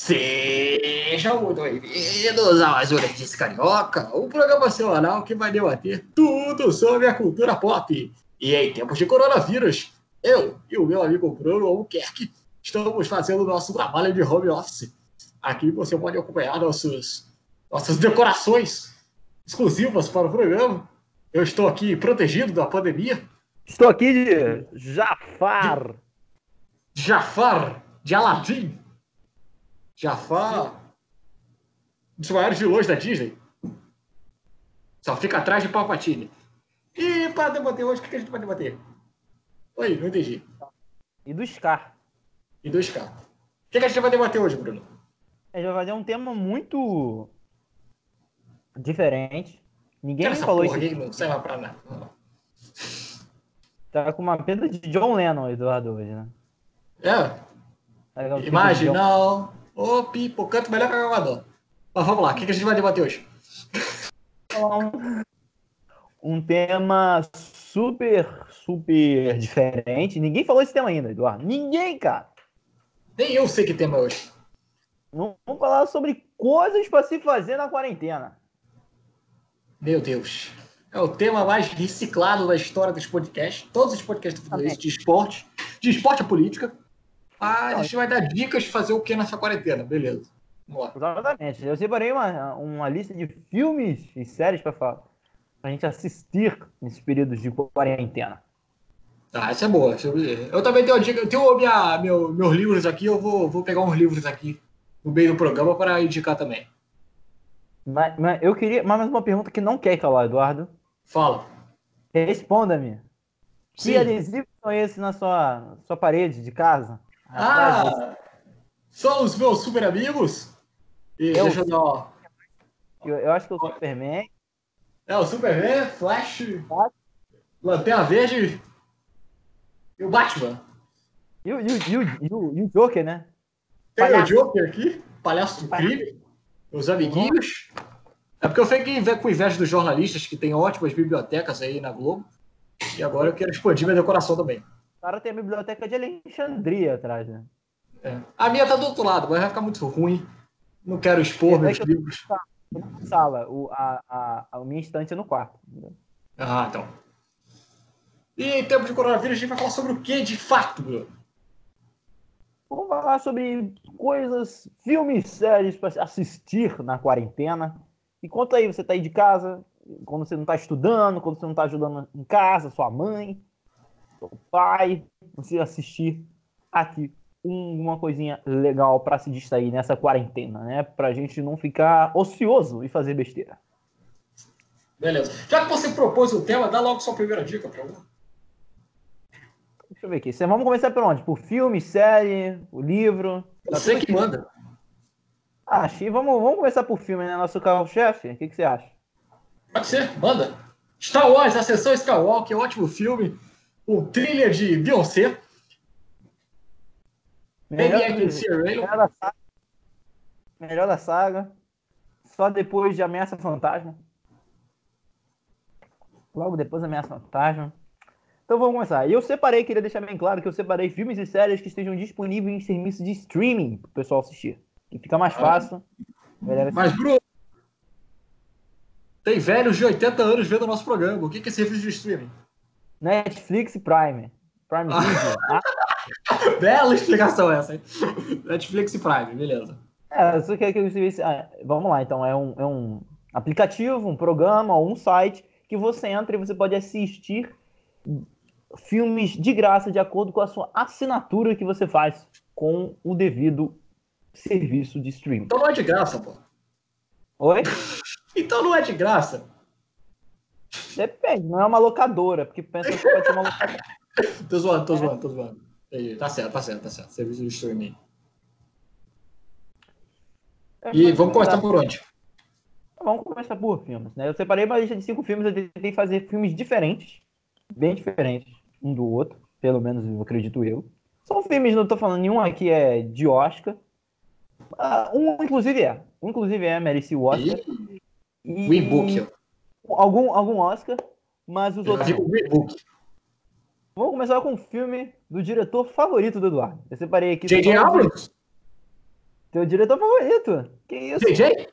Sejam muito bem-vindos a mais um Nerdice Carioca, um programa semanal que vai debater tudo sobre a cultura pop. E em tempos de coronavírus, eu e o meu amigo Bruno Albuquerque estamos fazendo o nosso trabalho de home office. Aqui você pode acompanhar nossos, nossas decorações exclusivas para o programa. Eu estou aqui protegido da pandemia. Estou aqui de Jafar. Jafar de Aladdin. Jafar, um dos maiores vilões da Disney. Só fica atrás de Palpatine. E para debater hoje, o que a gente vai debater? Oi, não entendi. E do Scar. E do Scar. O que a gente vai debater hoje, Bruno? A gente vai fazer um tema muito diferente. Ninguém Cara, falou isso. aqui não serve pra nada. Tá com uma pena de John Lennon, Eduardo, hoje, né? É, Tá imaginal. Ô, pipo, canto melhor que a gravador. Mas vamos lá, o que a gente vai debater hoje? um, um tema super, super diferente. Ninguém falou esse tema ainda, Eduardo. Ninguém, cara. Nem eu sei que tema é hoje. Vamos falar sobre coisas para se fazer na quarentena. Meu Deus. É o tema mais reciclado da história dos podcasts. Todos os podcasts isso, de esporte. De esporte a política. Ah, a gente vai dar dicas de fazer o que nessa quarentena. Beleza. Exatamente. Eu separei uma, uma lista de filmes e séries para falar. Pra gente assistir nesses períodos de quarentena. Ah, essa é boa. é- Eu também tenho uma dica. Eu tenho minha, meu, meus livros aqui. Eu vou, vou pegar uns livros aqui no meio do programa para indicar também. Mas, mas eu queria. Mas mais uma pergunta que não quer calar, Eduardo. Fala. Responda-me. Que adesivos são esses na sua, sua parede de casa? Ah, são os meus super amigos. E Eu- deixa eu dar eu, eu acho que é o Superman. É o Superman, Flash, Lanterna Verde e o Batman. E o, e, o, e, o, e, o, e o Joker, né? Tem Palhaço. o Joker aqui, palhaço do crime, os amiguinhos. É porque eu fiquei com inveja dos jornalistas que tem ótimas bibliotecas aí na Globo. E agora eu quero expandir minha decoração também. O cara tem a biblioteca de Alexandria atrás, né? É. A minha tá do outro lado, mas vai ficar muito ruim. Não quero expor É meus livros. Na sala, o, a, a, a minha estante é no quarto. entendeu? Ah, então. E em tempo de coronavírus, a gente vai falar sobre o que de fato, Bruno? Vamos falar sobre coisas, filmes, séries para assistir na quarentena. E conta aí, você tá aí de casa, quando você não tá estudando, quando você não tá ajudando em casa, sua mãe, seu pai, você assistir aqui um- uma coisinha legal para se distrair nessa quarentena, né? Pra gente não ficar ocioso e fazer besteira. Beleza. Já que você propôs o tema, dá logo sua primeira dica pra mim. Deixa eu ver aqui. Vamos começar por onde? Por filme, série, o livro? Você que manda. Ah, achei. Vamos, vamos começar por filme, né? Nosso carro-chefe. O que, que você acha? Pode ser, manda. Star Wars, a sessão Skywalker, ótimo filme. O thriller de Beyoncé. Rail. melhor da saga. Melhor da saga. Só depois de Ameaça Fantasma. Logo depois da Ameaça Fantasma. Então vamos começar. E eu separei, queria deixar bem claro que eu separei filmes e séries que estejam disponíveis em serviço de streaming para o pessoal assistir. Que fica mais fácil. Galera, Mas, Bruno, tem velhos de 80 anos vendo o nosso programa. O que que é serviço de streaming? Netflix e Prime. Prime Ah. Video. Ah, Bela explicação essa, hein? Netflix e Prime, beleza. É, você quer que eu serviço. Ah, vamos lá, então. É um, é um aplicativo, um programa um site que você entra e você pode assistir filmes de graça de acordo com a sua assinatura que você faz com o devido serviço de streaming. Então não é de graça, pô. Oi? Então não é de graça. Depende, não é uma locadora, porque pensa que pode ser uma locadora. Tô zoando, tô zoando, tô zoando. Tá certo, tá certo, tá certo. Serviço de streaming. E vamos começar por onde? Vamos começar por filmes, né? Eu separei uma lista de cinco filmes, eu tentei fazer filmes diferentes, bem diferentes um do outro, pelo menos eu acredito eu. São filmes, não tô falando nenhum aqui é de Oscar. Ah, um, inclusive, é. Um, inclusive, é, merecia o Oscar. E E o e-book. Algum, algum Oscar, mas os outros. Vamos começar com o filme do diretor favorito do Eduardo. Eu separei aqui. J.J. Abrams? Teu diretor favorito. Que isso? JJ?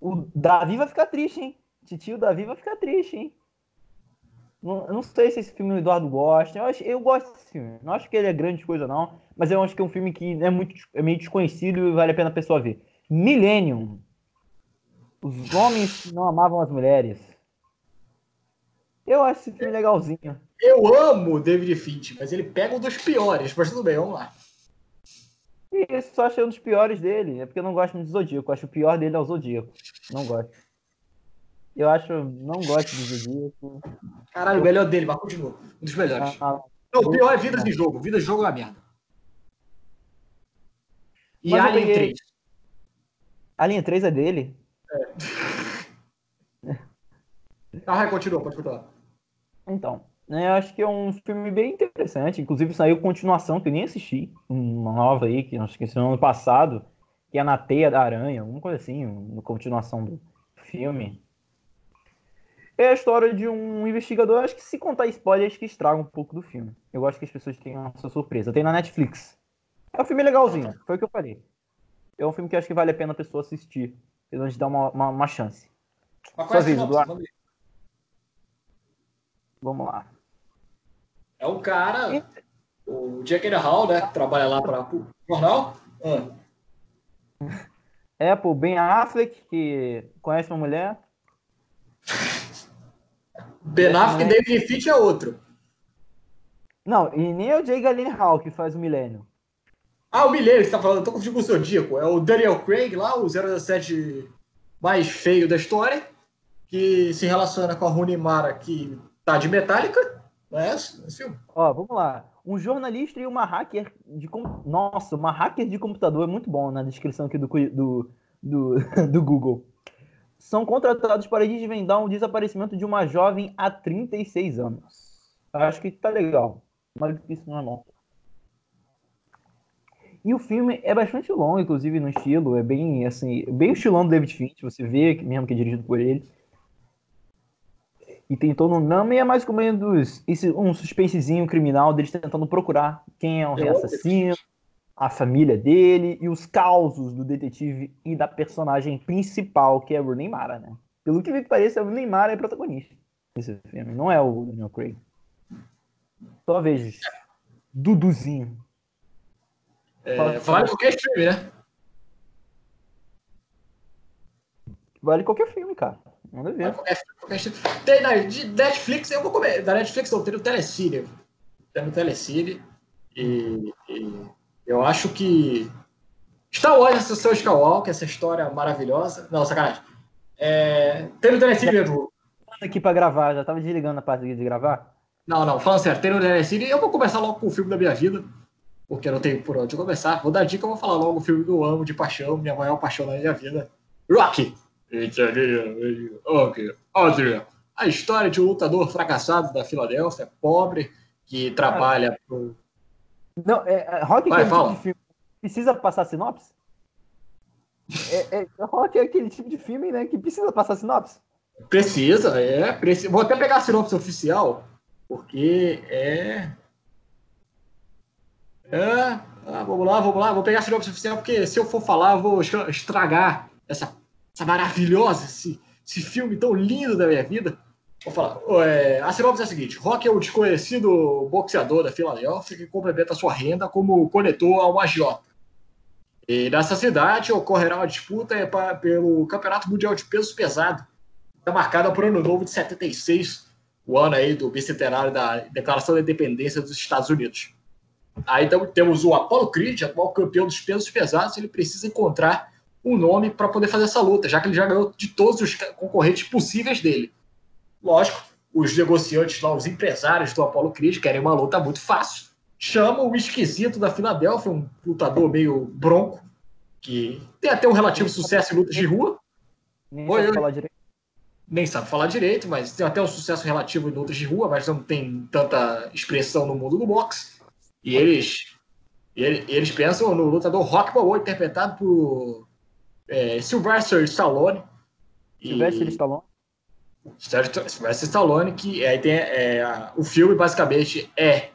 O Davi vai ficar triste, hein? Titio Davi vai ficar triste, hein? Não, não sei se esse filme o Eduardo gosta. Eu, acho, eu gosto desse filme. Não acho que ele é grande coisa, não. Mas eu acho que é um filme que é, muito, é meio desconhecido e vale a pena a pessoa ver. Millennium. Os homens não amavam as mulheres. Eu acho esse filme legalzinho. Eu amo o David Finch, mas ele pega um dos piores. Mas tudo bem, vamos lá. E esse só achei um dos piores dele. É porque eu não gosto muito do Zodíaco. Eu acho o pior dele é o Zodíaco. Não gosto. Eu acho. Não gosto do Zodíaco. Caralho, o melhor dele, mas continua. Um dos melhores. Ah, Não, o pior é Vidas de Jogo. Vidas de Jogo é uma merda. E Mas eu Alien peguei- 3. Alien 3 é dele? Ah, continua, pode continuar. Então, né, acho que é um filme bem interessante. Inclusive saiu continuação que eu nem assisti, uma nova aí que acho que esse ano passado, que é na Teia da Aranha, alguma coisa assim, uma continuação do filme. É a história de um investigador. Acho que se contar spoiler, acho que estraga um pouco do filme. Eu gosto que as pessoas tenham essa surpresa. Tem na Netflix. É um filme legalzinho, foi o que eu falei. É um filme que acho que vale a pena a pessoa assistir. Pelo menos dar uma, uma, uma chance. Mas Sua é vez? Eduardo. Vamos lá. É um cara, o Jack Hall, né, que trabalha lá para o jornal. Ah. É, pô, Ben Affleck, que conhece uma mulher. Ben Affleck e David Finch é outro. Não, e nem é o Jay Gyllenhaal que faz o Milênio. Ah, o Milênio que você tá falando, eu tô confundindo com o Zodíaco. É o Daniel Craig lá, o 007 mais feio da história, que se relaciona com a Rooney Mara, que tá de Metallica. Não é esse, esse? Ó, vamos lá. Um jornalista e uma hacker de... com- Nossa, uma hacker de computador é muito bom na descrição aqui do, do, do, do Google. São contratados para desvendar um desaparecimento de uma jovem há 36 anos. Acho que tá legal. Mas isso não é bom. E o filme é bastante longo, inclusive no estilo, é bem assim, bem o estilão do David Finch, você vê que mesmo que é dirigido por ele. E tem todo um drama e é mais ou menos esse, um suspensezinho criminal deles tentando procurar quem é o Eu amo assassino, a família dele e os causos do detetive e da personagem principal, que é a Rooney Mara, né? Pelo que me parece, a Rooney Mara é protagonista desse filme, não é o Daniel Craig. Só vejo. Duduzinho. É, vale qualquer stream, né? Vale qualquer filme, cara. Manda Vale ver. qualquer, qualquer stream. Tem na Netflix, eu vou comer. Da Netflix não, tem no Telecine. Tem no Telecine. E, e eu acho que Star Wars, Ascensão Skywalker, essa história maravilhosa. Não, sacanagem. É, tem no Telecine mesmo. aqui pra gravar, já tava desligando a parte de gravar. Não, não, falando sério, tem no Telecine. Eu vou começar logo com o filme da minha vida, porque eu não tenho por onde começar. Vou dar dica, eu vou falar logo o filme que eu amo de paixão, minha maior paixão na minha vida. Ok, Adrian. A história de um lutador fracassado da Filadélfia, pobre, que trabalha pro. Não, é, é, Rock é Vai, fala. tipo de filme. Precisa passar sinopse? É, é, Rock é aquele tipo de filme, né, que precisa passar sinopse. Precisa, é. Precisa. Vou até pegar a sinopse oficial, porque é. É. Ah, vamos lá, vamos lá. Vou pegar a sinopse oficial, porque se eu for falar, eu vou estra- estragar essa, essa maravilhosa, esse, esse filme tão lindo da minha vida. Vou falar. É, a sinopse é a seguinte: Rock é um desconhecido boxeador da Filadélfia que complementa sua renda como coletor a um agiota. E nessa cidade ocorrerá uma disputa é, pa- pelo Campeonato Mundial de Peso Pesado está marcada para o ano novo de 76, o ano aí do bicentenário da Declaração da Independência dos Estados Unidos. Aí então, temos o Apollo Creed, atual campeão dos pesos pesados, ele precisa encontrar um nome para poder fazer essa luta, já que ele já ganhou de todos os concorrentes possíveis dele. Lógico, os negociantes lá, os empresários do Apollo Creed querem uma luta muito fácil. Chamam o esquisito da Filadélfia, um lutador meio bronco, que tem até um relativo sucesso em lutas de rua, Nem Oi, sabe falar direito. nem sabe falar direito, mas tem até um sucesso relativo em lutas de rua, mas não tem tanta expressão no mundo do boxe. E eles, e ele- eles pensam no lutador Rock Balboa, interpretado por é, Sylvester Stallone. E- Sylvester Stallone. Sylvester Stallone, que aí tem é, o filme basicamente é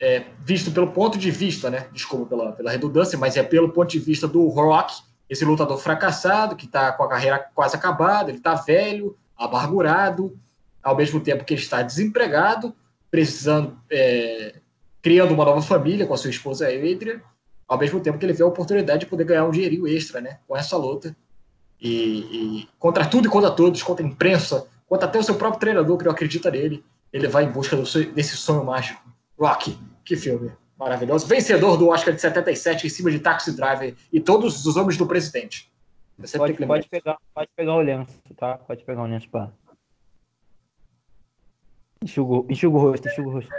é, visto pelo ponto de vista, né? Desculpa pela, pela redundância, mas é pelo ponto de vista do Rock, esse lutador fracassado, que está com a carreira quase acabada, ele está velho, amargurado, ao mesmo tempo que ele está desempregado, precisando, é, criando uma nova família com a sua esposa Adrian, ao mesmo tempo que ele vê a oportunidade de poder ganhar um dinheirinho extra, né? Com essa luta. E, e contra tudo e contra todos, contra a imprensa, contra até o seu próprio treinador que não acredita nele, ele vai em busca desse sonho mágico. Rock, que filme maravilhoso. Vencedor do Oscar de 77 em cima de Taxi Driver e todos os homens do presidente. Você pode, pode, pegar, pode pegar o lenço, tá? Pode pegar o lenço para. Enxuga, enxuga o rosto, enxuga o rosto.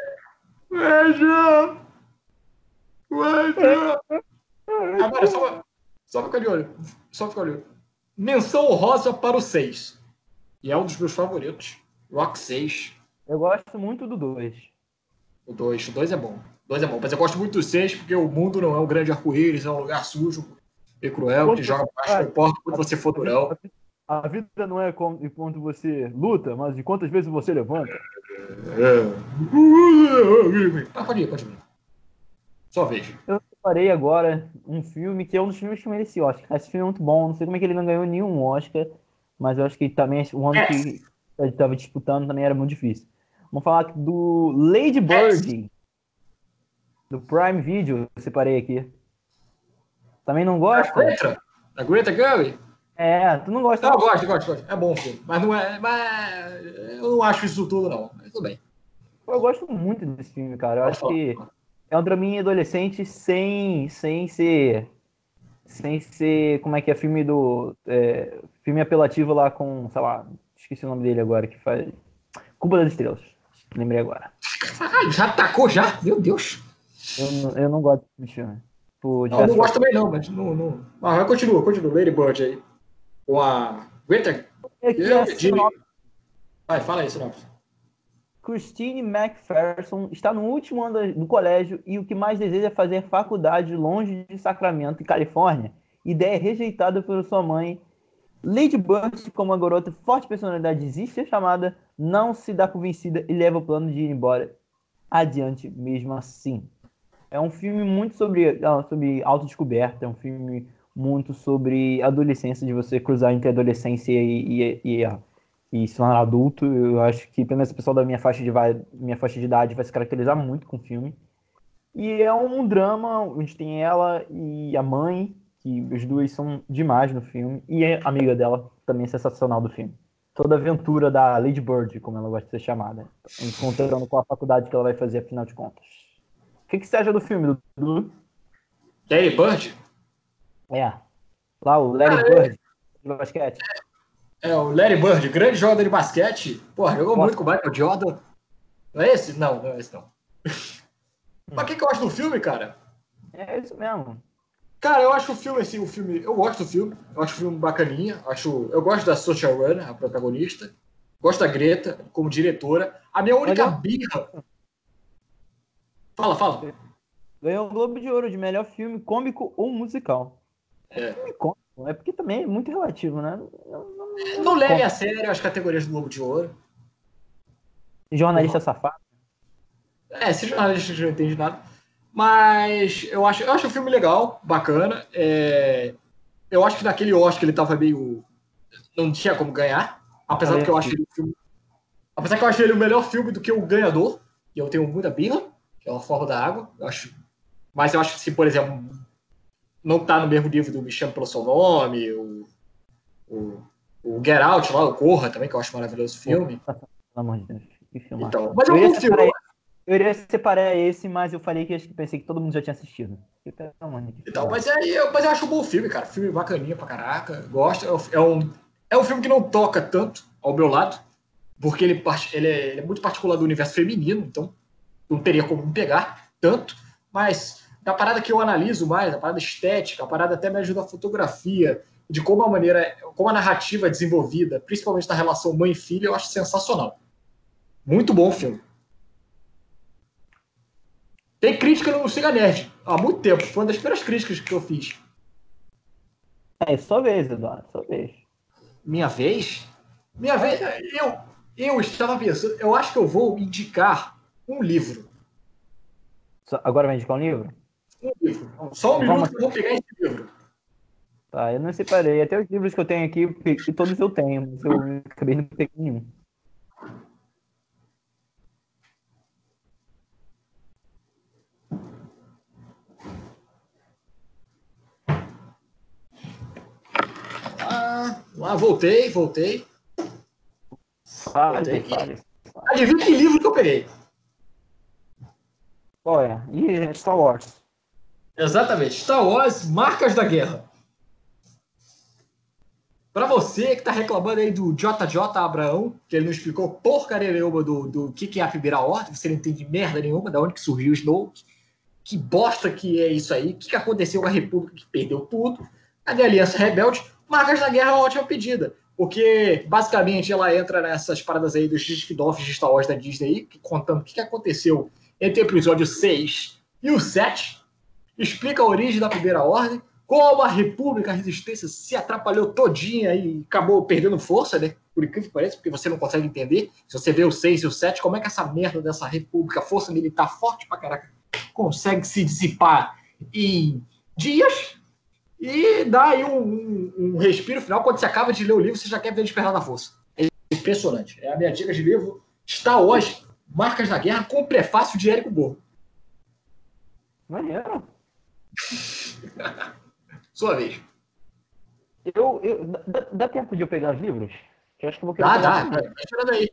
Veja! Veja! Agora, só, só fica de olho. Só fica de olho. Menção rosa para o 6. E é um dos meus favoritos. Rock 6. Eu gosto muito do 2. O 2. O 2 é bom. O 2 é bom. Mas eu gosto muito do 6 porque o mundo não é um grande arco-íris, é um lugar sujo e cruel, que joga baixo, não importa quando você for durão. A vida não é quando você luta, mas de quantas vezes você levanta. É. Ah, pode ir, pode ir. Só vejo. Eu separei agora um filme que é um dos filmes que merecia Oscar. Esse filme é muito bom, não sei como é que ele não ganhou nenhum Oscar, mas eu acho que também o ano que ele estava disputando também era muito difícil. Vamos falar do Lady Bird, do Prime Video, eu separei aqui. Também não gosta? A Greta, Gerwig? É, tu não gosta? Não, eu gosto, gosto, gosto. É bom o filme. Mas não é. Mas eu não acho isso tudo, não. Mas tudo bem. Eu gosto muito desse filme, cara. Eu acho que é um draminha adolescente sem, sem ser. Sem ser. Como é que é? Filme do. É, filme apelativo lá com. Sei lá. Esqueci o nome dele agora, que faz. Cuba das Estrelas. Lembrei agora. Caralho, já atacou já? Meu Deus. Eu, eu não gosto desse filme. Por não, eu não gosto também não, mas não, não. Ah, continua, continua. Lady Bird aí com a Greta. É Vai, fala aí, sinopse. Christine McPherson está no último ano do colégio e o que mais deseja é fazer faculdade longe de Sacramento, Califórnia. Ideia rejeitada por sua mãe. Lady Bird, como uma garota forte personalidade existe, é chamada, não se dá convencida e leva o plano de ir embora adiante mesmo assim. É um filme muito sobre, sobre autodescoberta, é um filme muito sobre adolescência, de você cruzar entre adolescência e, e, e, e se tornar adulto. Eu acho que, pelo menos o pessoal da minha faixa, de, minha faixa de idade vai se caracterizar muito com o filme. E é um drama onde tem ela e a mãe, que os dois são demais no filme, e a amiga dela também é sensacional do filme. Toda a aventura da Lady Bird, como ela gosta de ser chamada, encontrando com a faculdade que ela vai fazer, afinal de contas. O que, que você acha do filme, Dudu? Lady Bird? É. Lá o Larry ah, Bird de basquete. É, o Larry Bird, grande jogador de basquete. Porra, jogou Nossa. muito com o Michael Jordan. Não é esse? Não, não é esse não. Mas o que, que eu acho do filme, cara? É isso mesmo. Cara, eu acho o filme, assim, o filme. Eu gosto do filme, eu acho o filme bacaninha. Acho, eu gosto da Social Runner, a protagonista. Gosto da Greta como diretora. A minha única Olha. birra. Fala, fala. Ganhou o Globo de Ouro de melhor filme cômico ou musical. É. é porque também é muito relativo, né? Não, não, não leve a sério as categorias do Globo de Ouro. Jornalista uhum. safado. É, esse jornalista não entende nada. Mas eu acho, eu acho o filme legal, bacana. É, eu acho que naquele Oscar ele tava meio. Não tinha como ganhar. Apesar é, que eu acho ele filme, Apesar que eu acho ele o melhor filme do que o Ganhador. E eu tenho muita birra, que é o Forma da Água. Eu acho. Mas eu acho que se, por exemplo, não está no mesmo nível do Me Chame Pelo Seu Nome, o, o, o Get Out lá, o Corra também, que eu acho maravilhoso o filme. Pelo amor de Deus, que filme. Então, mas é um bom filme. Eu iria separar esse, mas eu falei que pensei que todo mundo já tinha assistido. Então, mas, é, eu, mas eu acho um bom filme, cara. Filme bacaninha pra caraca. Gosto. É, é um, é um filme que não toca tanto ao meu lado, porque ele, ele, é, ele é muito particular do universo feminino, então não teria como me pegar tanto, mas a parada que eu analiso mais, a parada estética, a parada até me ajuda a fotografia, de como a maneira, como a narrativa é desenvolvida, principalmente na relação mãe filha, eu acho sensacional. Muito bom o filme. Tem crítica no Siga Nerd há muito tempo. Foi uma das primeiras críticas que eu fiz. É sua vez, Eduardo, sua vez. Minha vez? Minha vez. Eu, eu estava pensando, eu acho que eu vou indicar um livro Agora vai indicar um livro? Só um minuto que eu vou pegar esse livro. Tá, eu não separei. Até os livros que eu tenho aqui, todos eu tenho, mas eu acabei não pegando nenhum. Ah, lá, voltei, voltei. Fale, fale. Adivinha que livro que eu peguei? Qual é? Ih, Star Wars. Exatamente. Star Wars, Marcas da Guerra. Para você que tá reclamando aí do JJ Abraão, que ele não explicou porcaria nenhuma do, do que, que é a primeira ordem, você não entende merda nenhuma, da onde que surgiu o Snoke, que bosta que é isso aí, o que, que aconteceu com a República que perdeu tudo, a Aliança Rebelde? Marcas da Guerra é uma ótima pedida, porque basicamente ela entra nessas paradas aí dos spin-offs de Star Wars da Disney, contando o que, que aconteceu entre o episódio 6 e o 7, explica a origem da primeira ordem, como a República, a Resistência se atrapalhou todinha e acabou perdendo força, né? Por incrível que pareça, porque você não consegue entender. Se você vê o 6 e o 7, como é que essa merda dessa República, força militar forte pra caraca, consegue se dissipar em dias e dá aí um, um, um respiro final. Quando você acaba de ler o livro, você já quer ver Despertar da Força. É impressionante. É a minha dica de livro. Está hoje, Marcas da Guerra, com prefácio de Érico Borro. Maneiro. Sua vez. Eu, eu, dá, dá, tempo de eu pegar os livros? Eu acho que eu vou querer. Dá, dá. Tá esperando aí.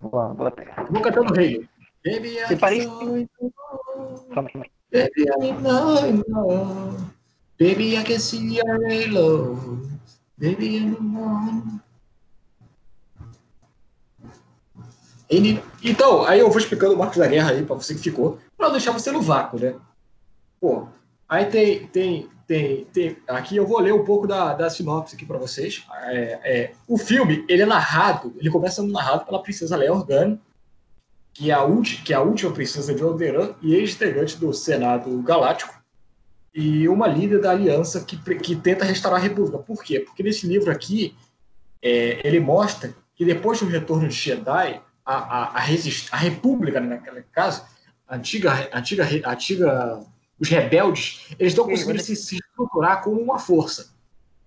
Vou, vou pegar. Vou cantando rei. Baby, I Separei. Calma aí, Baby, I know. Baby, I can see your halo. Baby, I know. Então, aí eu vou explicando o Marcos da Guerra aí, pra você que ficou, pra não deixar você no vácuo, né? Pô, aí tem, tem, tem, tem, aqui eu vou ler um pouco da, da sinopse aqui para vocês. É, é, o filme, ele é narrado, ele começa sendo narrado pela princesa Leia Organa, que é a, que é a última princesa de Alderan e ex-integrante do Senado Galáctico, e uma líder da aliança que, que tenta restaurar a República. Por quê? Porque nesse livro aqui, é, ele mostra que depois do retorno de Jedi, a, a, a, resist, a República, né, naquele caso, a antiga, antiga, antiga os rebeldes, eles estão conseguindo se, se, estruturar como uma força.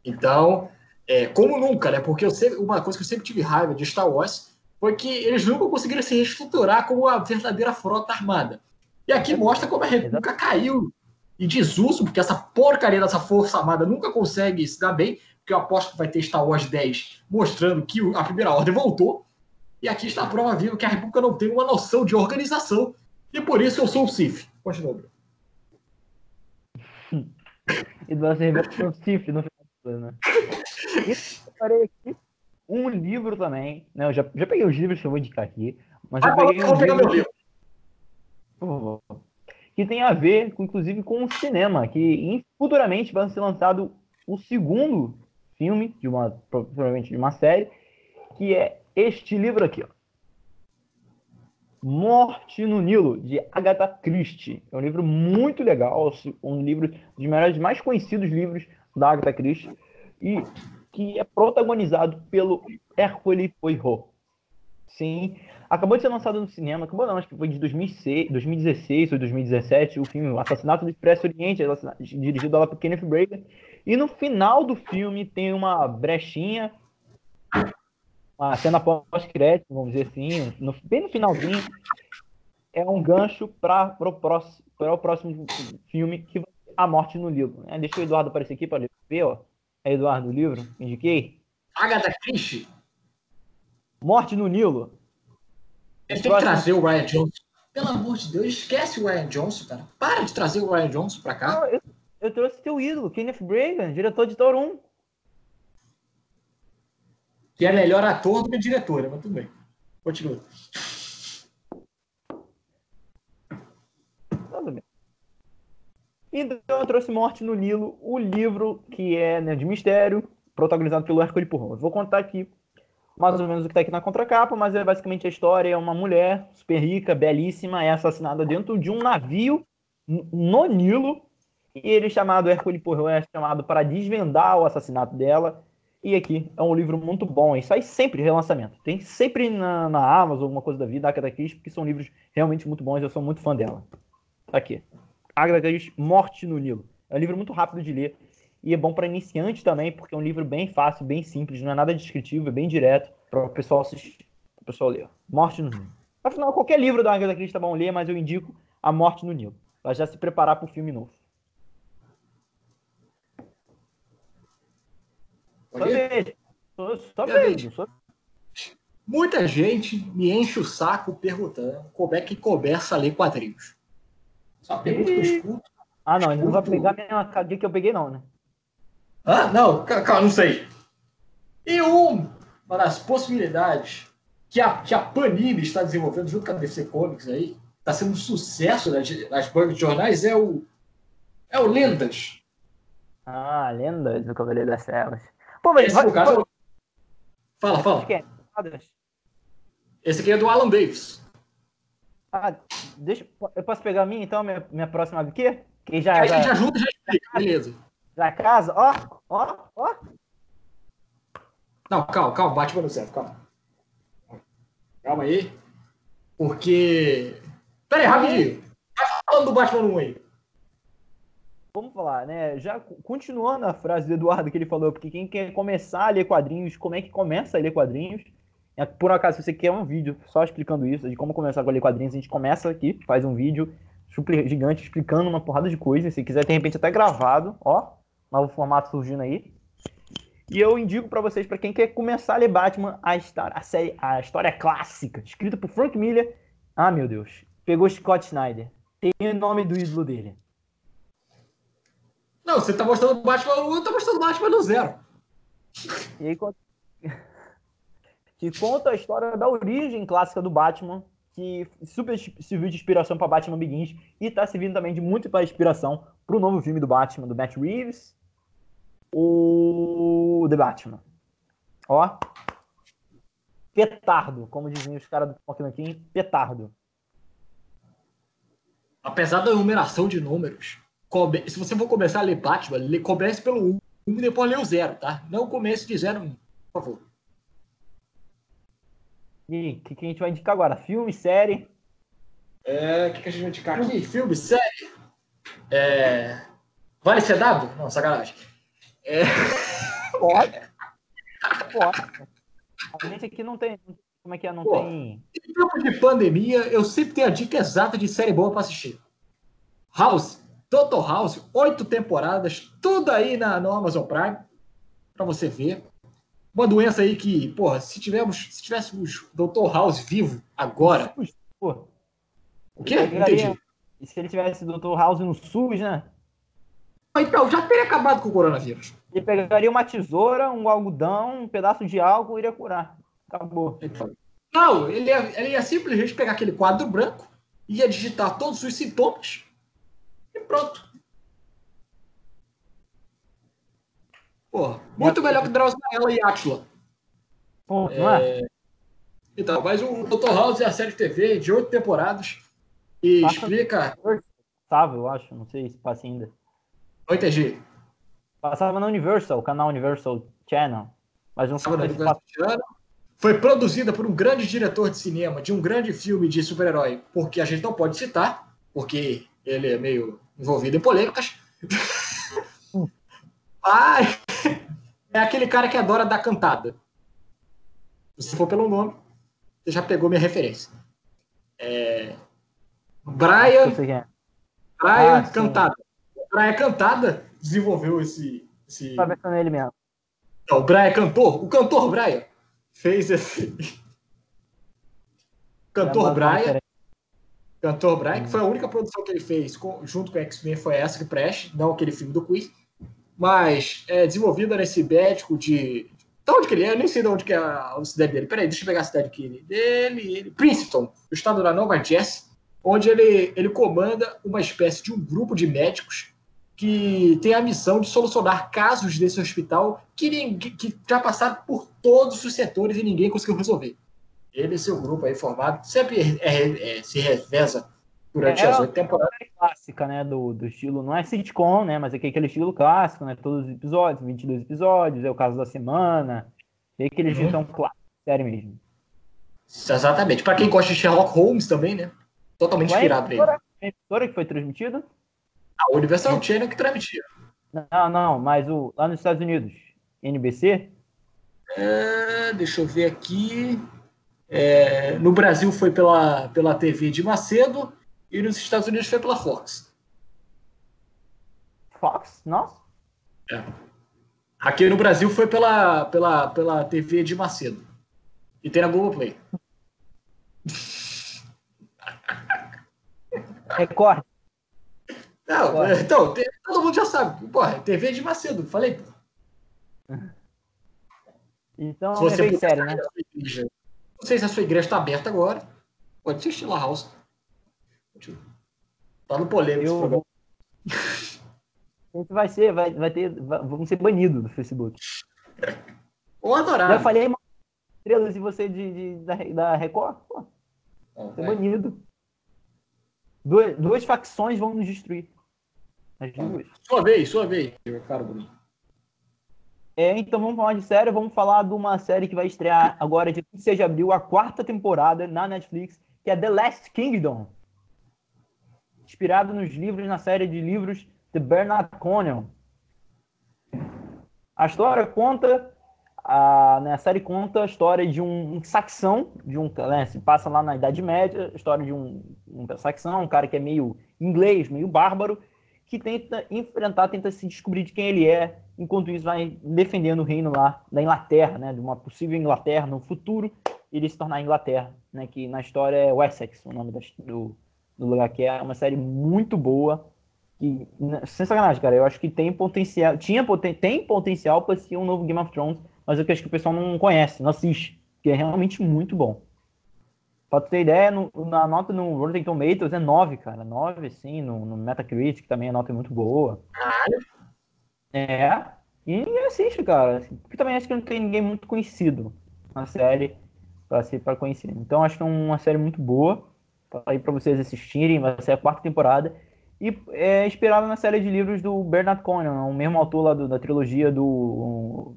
Então, é, como nunca, né? Porque sempre, uma coisa que eu sempre tive raiva de Star Wars foi que eles nunca conseguiram se reestruturar como uma verdadeira frota armada. E aqui mostra como a República caiu em desuso, porque essa porcaria dessa força armada nunca consegue se dar bem, porque eu aposto que vai ter Star Wars 10 mostrando que a Primeira Ordem voltou. E aqui está a prova viva que a República não tem uma noção de organização. E por isso eu sou o Sif. Continua, Bruno e duas revelações cifre no final né? E eu parei aqui um livro também, né? Eu já, já peguei os livros que eu vou indicar aqui, mas ah, eu peguei um livro, livro. Oh, que tem a ver, com, inclusive, com o cinema, que futuramente vai ser lançado o segundo filme de uma provavelmente de uma série, que é este livro aqui, ó. Morte no Nilo, de Agatha Christie. É um livro muito legal, um livro dos melhores, mais conhecidos livros da Agatha Christie, e que é protagonizado pelo Hercule Poirot. Sim, acabou de ser lançado no cinema, acabou não, acho que foi de 2006, 2016 ou 2017, o filme Assassinato do Expresso Oriente, dirigido por Kenneth Branagh. E no final do filme tem uma brechinha uma cena pós-crédito, vamos dizer assim, no, bem no finalzinho, é um gancho para o próximo, filme, que vai ser A Morte no Livro. Né? Deixa o Eduardo aparecer aqui para ver, ó. É Eduardo, o livro, indiquei. Agatha Christie? Morte no Nilo. Tem que trazer o Ryan Johnson. Pelo amor de Deus, esquece o Ryan Johnson, cara. Para de trazer o Ryan Johnson pra cá. Não, eu, eu trouxe teu ídolo, Kenneth Branagh, diretor de Thor 1 que é melhor ator do que diretora, mas tudo bem. Continua. Tudo bem. Então eu trouxe Morte no Nilo, o livro que é né, de mistério, protagonizado pelo Hercule Poirot. Eu vou contar aqui mais ou menos o que está aqui na contracapa, mas é basicamente a história é uma mulher super rica, belíssima, é assassinada dentro de um navio no Nilo, e ele chamado Hercule Poirot é chamado para desvendar o assassinato dela e aqui é um livro muito bom. E sai sempre relançamento. Tem sempre na, na Amazon alguma coisa da vida, da Agatha Christie, porque são livros realmente muito bons. Eu sou muito fã dela. Tá aqui. Agatha Christie, Morte no Nilo. É um livro muito rápido de ler. E é bom para iniciante também, porque é um livro bem fácil, bem simples, não é nada descritivo, é bem direto para o pessoal assistir, o pessoal ler. Morte no Nilo. Afinal, qualquer livro da Agatha Christie tá bom ler, mas eu indico A Morte no Nilo. Para já se preparar para o filme novo. Só vejo. Só, só vejo. Só... Muita gente me enche o saco perguntando como é que começa a ler quadrinhos. Só pergunta que eu escuto. Ah, não, ele não vai pegar a mesma dia que eu peguei, não, né? Ah, não, calma, não sei. E uma das possibilidades que a, que a Panini está desenvolvendo junto com a DC Comics aí, está sendo um sucesso nas, nas bancas de jornais, é o, é o Lendas. Ah, Lendas do Cavaleiro das Trevas. Pô, mas Esse, vai, caso, Fala, fala. É? Esse aqui é do Alan Davis. Ah, deixa, eu posso pegar a minha, então, minha, minha próxima aqui? Que já, Aí já, já junta e já explica, beleza. Já casa, ó, ó, ó. Não, calma, calma, Batman no certo, calma. Calma aí. Porque. Pera aí, rapidinho. Vai falando do Batman 1 aí. Vamos falar, né? Já continuando a frase do Eduardo que ele falou, porque quem quer começar a ler quadrinhos, como é que começa a ler quadrinhos? É, por acaso, se você quer um vídeo só explicando isso, de como começar a ler quadrinhos, a gente começa aqui, faz um vídeo super gigante explicando uma porrada de coisas. Se quiser, de repente, até gravado, ó, novo formato surgindo aí. E eu indico para vocês, para quem quer começar a ler Batman, a, história, a, série, a história clássica, escrita por Frank Miller. Ah, meu Deus. Pegou Scott Snyder. Tem o nome do ídolo dele. Não, você tá mostrando o Batman eu tô mostrando o Batman no zero. E aí, conta... que conta a história da origem clássica do Batman, que super serviu de inspiração para Batman Begins e tá servindo também de muito para inspiração para o novo filme do Batman, do Matt Reeves, o The Batman. Ó. Petardo, como diziam os caras do Pokémon petardo. Apesar da numeração de números, se você for começar a ler Batman, comece pelo 1 e depois lê o 0, tá? Não comece de 0 1, por favor. E o que, que, a gente vai indicar agora? Filme, série? É, o que, que, a gente vai indicar aqui? Filme, série? É... Vale ser dado? Não, sacanagem. É... Pode. Pode. A gente aqui não tem. Como é que é? Não Pô, tem. Em tempo de pandemia, eu sempre tenho a dica exata de série boa para assistir. House, Total House, oito temporadas, tudo aí na, no Amazon Prime, para você ver. Uma doença aí que, porra, se tivéssemos, se tivéssemos Dr. House vivo agora. Pô. O quê? Entendi. E se ele tivesse Dr. House no SUS, né? Então, já teria acabado com o coronavírus. Ele pegaria uma tesoura, um algodão, um pedaço de álcool e iria curar. Acabou. Então, não, ele ia, ele ia simplesmente pegar aquele quadro branco, ia digitar todos os sintomas pronto. Pô, muito melhor que Drauzio Varela e Atila. Pô, não é? é? Então, mas o Dr. House é a série de TV de oito temporadas e Passa explica. Passava, eu acho, não sei se passa ainda. Não entendi. Passava na Universal, canal Universal Channel. Mas não sei se passa... Foi produzida por um grande diretor de cinema de um grande filme de super-herói, porque a gente não pode citar, porque ele é meio envolvido em polêmicas. Mas é aquele cara que adora dar cantada. Se for pelo nome, você já pegou minha referência. É... Brian. É. Brian ah, Cantada. Brian Cantada desenvolveu esse. esse... Tá pensando nele mesmo. Não, o Brian cantor. O cantor Brian fez esse. cantor Brian Cantor Brian, que foi a única produção que ele fez com, junto com o X-Men, foi essa que preste, não aquele filme do Quiz, mas é desenvolvida nesse médico de. De onde que ele é? Eu nem sei de onde que é a, cidade dele. Peraí, deixa eu pegar a cidade aqui dele. Ele, Princeton, o estado da Nova Jersey, onde ele, ele comanda uma espécie de um grupo de médicos que tem a missão de solucionar casos desse hospital que, ninguém, que já passaram por todos os setores e ninguém conseguiu resolver ele e seu grupo aí formado sempre é, é, é, se reveza durante é, as oito temporadas. É clássica, né, do, do estilo, não é sitcom, né, mas é aquele estilo clássico, né, todos os episódios, 22 episódios, é o caso da semana, é aquele uhum. jeitão clássico, sério mesmo. Exatamente, para quem gosta de Sherlock Holmes também, né, totalmente inspirado nele. emissora que foi transmitido? A Universal Channel que transmitia. Não, não, mas o, lá nos Estados Unidos, NBC? É, deixa eu ver aqui. É, no Brasil foi pela, pela TV de Macedo e nos Estados Unidos foi pela Fox. Fox? Nossa. É. Aqui no Brasil foi pela, pela, pela TV de Macedo. E tem na Google Play. Record. Não, Record. então, todo mundo já sabe. Porra, TV de Macedo, falei. Então, se você é bem sério, né? Não sei se a sua igreja está aberta agora. Pode assistir La House. Tá no polêmico Eu... programa. A gente vai ser, vai, vai ter, vai, vamos ser banidos do Facebook. Ou adorar. Já falei estrelas e você de, de, da, da Record? Pô, ser vai. banido. Duas, duas facções vão nos destruir. As duas. Sua vez, sua vez, meu caro Bruno. É, então vamos falar de série, vamos falar de uma série que vai estrear agora dia 26 de abril, a quarta temporada na Netflix, que é The Last Kingdom. Inspirado nos livros, na série de livros de Bernard Cornwell. A história conta, a, né, a série conta a história de um, um saxão, de um, né, se passa lá na Idade Média, a história de um, um saxão, um cara que é meio inglês, meio bárbaro, que tenta enfrentar, tenta se descobrir de quem ele é, enquanto isso vai defendendo o reino lá da Inglaterra, né, de uma possível Inglaterra no futuro, ele se tornar Inglaterra, né, que na história é Wessex, o nome da, do, do lugar que é uma série muito boa, que, né, sem sacanagem, cara, eu acho que tem potencial, tinha poten, tem potencial para ser um novo Game of Thrones, mas eu acho que o pessoal não conhece, não assiste, que é realmente muito bom. Pra tu ter ideia, no, na nota no Rotten Tomatoes é 9, cara. 9, sim, no, no Metacritic também a nota é muito boa. Caralho. É, e ninguém assiste, cara. Porque também acho que não tem ninguém muito conhecido na série pra ser para conhecer. Então acho que é uma série muito boa pra aí para vocês assistirem. Vai ser a quarta temporada. E é inspirada na série de livros do Bernard Cornwell, o mesmo autor lá do, da trilogia do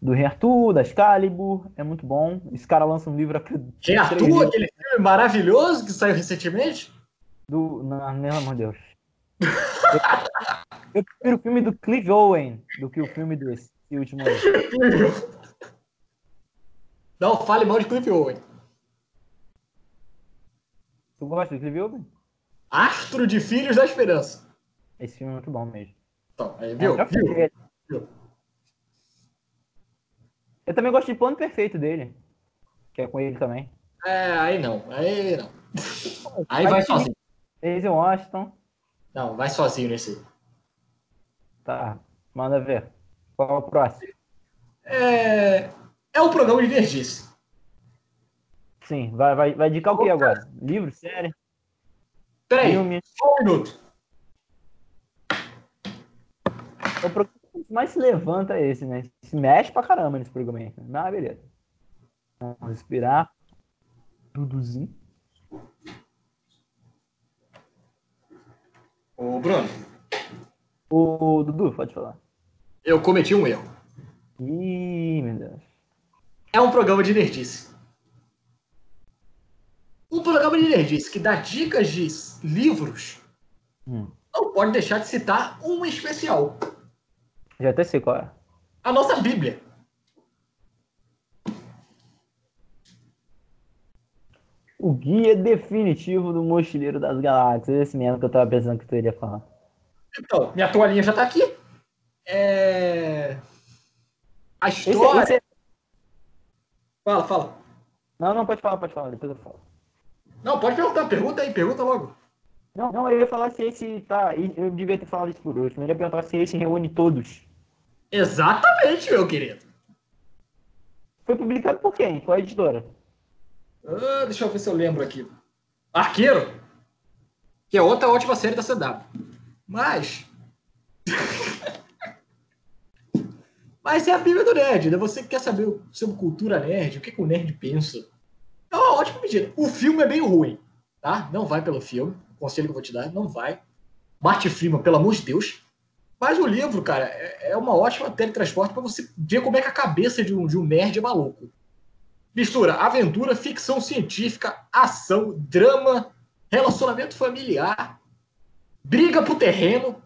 do Rei Arthur, da Excalibur, é muito bom. Esse cara lança um livro a Rei Arthur, aquele filme maravilhoso que saiu recentemente? do. Não, pelo amor de Deus. Eu, prefiro o filme do Clive Owen do que o filme desse esse último aí. Não, fale mal de Cliff Owen. Tu gosta do Clive Owen? Astro de Filhos da Esperança. Esse filme é muito bom mesmo. Então, aí, viu? É, eu, viu? Viu? eu também gosto de Plano Perfeito dele. Que é com ele também. É, aí não, aí não. Aí vai sozinho. Daisy Washington. Não, vai sozinho nesse. Tá, manda ver. Qual é o próximo? É, é um programa de nerdice. Sim, vai, vai, vai indicar o que agora? Livro, série, Peraí, filme? só um minuto. É o programa que mais se levanta é esse, né? Se mexe pra caramba nesse programa aí. Mas beleza. Vamos respirar. Duduzinho. Ô, Bruno, O Dudu, pode falar. eu cometi um erro. Ih, meu Deus. É um programa de nerdice. Um programa de nerdice que dá dicas de livros Hum, não pode deixar de citar um especial. já até sei qual é. A nossa Bíblia. O guia definitivo do Mochileiro das Galáxias. Esse mesmo que eu tava pensando que tu iria falar. Então, minha toalhinha já tá aqui. É... A Esse, história... esse é- Fala, fala. Não, não, pode falar, pode falar. Depois eu falo. Não, pode perguntar. Pergunta aí, pergunta logo. Não, não, eu ia falar se esse tá. Eu devia ter falado isso por último. Eu ia perguntar se esse reúne todos. Exatamente, meu querido. Foi publicado por quem? Qual é a editora? Ah, deixa eu ver se eu lembro aqui. Arqueiro. Que é outra ótima série da CW. Mas. Mas é a Bíblia do Nerd, né? Você que quer saber sobre cultura nerd, o que, que o nerd pensa. É uma ótima medida. O filme é bem ruim, tá? Não vai pelo filme. Conselho que eu vou te dar, não vai. Marty Freeman, pelo amor de Deus. Mas o livro, cara, é é uma ótima teletransporte para você ver como é que a cabeça de um, de um nerd é maluco. Mistura aventura, ficção científica, ação, drama relacionamento familiar, briga pro terreno.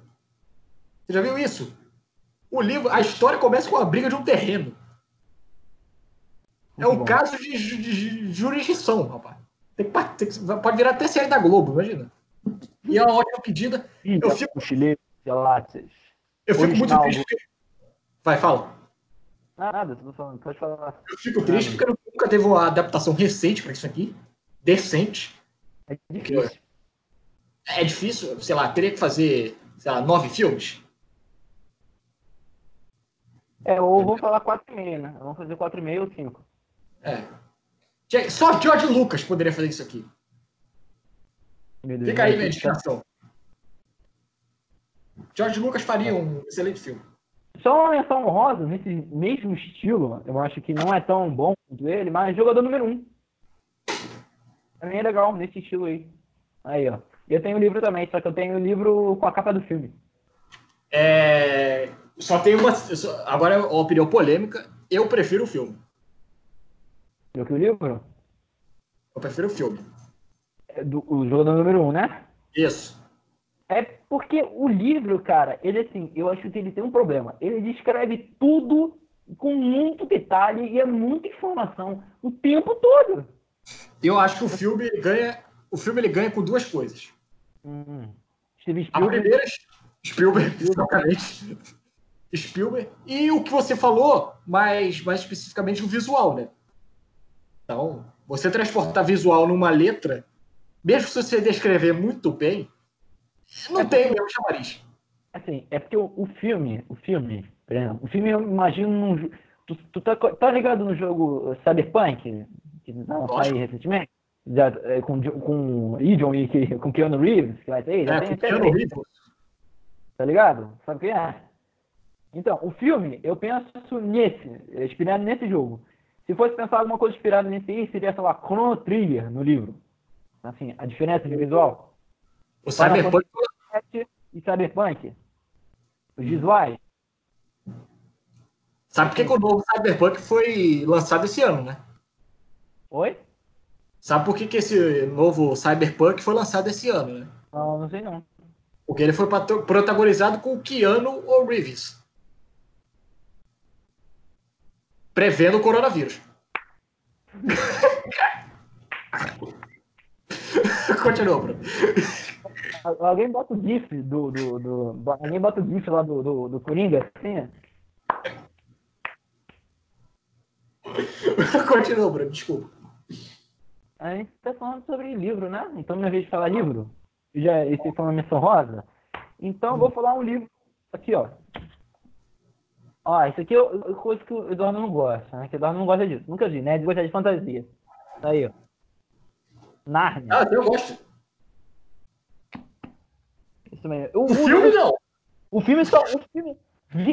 Você já viu isso? O livro, a história começa com a briga de um terreno. É um bom. caso de, de, de, jurisdição, rapaz. Tem tem pode virar até série da Globo, imagina. E é uma ótima pedida. eu fico, eu fico muito triste. Vai, fala. Nada, tô falando, pode falar. Eu fico triste porque nunca teve uma adaptação recente para isso aqui. Decente. É difícil. É difícil, sei lá, teria que fazer, sei lá, nove filmes. É, ou vou falar quatro e meio, né? Vamos fazer quatro e meio ou cinco. É. Só George Lucas poderia fazer isso aqui. Deus, Fica aí minha indicação. George Lucas faria um excelente filme. Só uma menção honrosa, nesse mesmo estilo, eu acho que não é tão bom quanto ele, mas jogador número um. Também é legal, nesse estilo aí. Aí, ó. Eu tenho o livro também, só que eu tenho o livro com a capa do filme. É... Só tem uma. Agora é uma opinião polêmica. Eu prefiro o filme. Do que o livro? Eu prefiro o filme. É do, o jogador número um, né? Isso. É porque o livro, cara, ele assim, eu acho que ele tem um problema. Ele descreve tudo com muito detalhe e é muita informação o tempo todo. Eu acho que o filme ganha, o filme ele ganha com duas coisas. Hum. A primeira, Spielberg, exatamente. Spielberg. E o que você falou, mais, mais especificamente o visual, né? Então, você transportar visual numa letra, mesmo se você descrever muito bem, não é tem mesmo chamariz. Assim, é porque o, o, filme, o filme, por exemplo, o filme eu imagino num, tu, tu tá, tá ligado no jogo Cyberpunk, que não saiu recentemente? Já, é, com, com Idion e com Keanu Reeves, que vai ter, já é, tem até Keanu Reeves. Tá ligado? Sabe o que é? Então, o filme, eu penso nesse, inspirado nesse jogo. Se fosse pensar alguma coisa inspirada nesse aí, seria, sei lá, Chrono Trigger no livro. Assim, a diferença de visual. O Cyberpunk. E Cyberpunk. Os visuais. Sabe por que, que o novo Cyberpunk foi lançado esse ano, né? Oi? Sabe por que, que esse novo Cyberpunk foi lançado esse ano, né? Não, não sei não. Porque ele foi protagonizado com o Keanu Reeves. Prevendo o coronavírus. Continua, Bruno. Alguém bota o GIF do, do, do, Alguém bota o GIF lá do, do, do Coringa, assim? Continua, Bruno, desculpa. A gente tá falando sobre livro, né? Então, minha vez de falar livro, já esse foi uma menção rosa. Então, eu vou falar um livro aqui, ó. Ó, isso aqui é coisa que o Eduardo não gosta, né? Que o Eduardo não gosta disso. Nunca vi, né? Ele gosta de fantasia. Tá aí, ó. Narnia. Ah, eu gosto. Isso mesmo. O, o filme o, não. O filme só. O filme.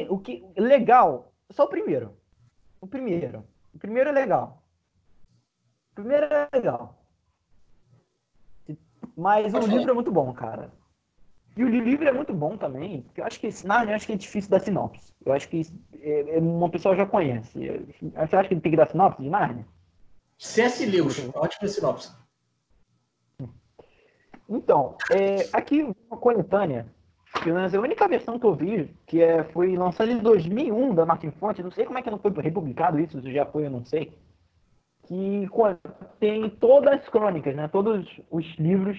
O que. Legal. Só o primeiro. O primeiro. O primeiro é legal. O primeiro é legal. Mas o livro é muito bom, cara. E o livro é muito bom também, eu acho que Narnia acho que é difícil dar sinopse. Eu acho que é, é, uma pessoa já conhece. Você acha que tem que dar sinopse de Narnia? C.S. Lewis, ótima sinopse. Então, é, aqui uma coletânea, que é a única versão que eu vi, que é, foi lançada em 2001 da Martin Fonte, não sei como é que não foi republicado isso, se já foi, eu não sei, que tem todas as crônicas, né, todos os livros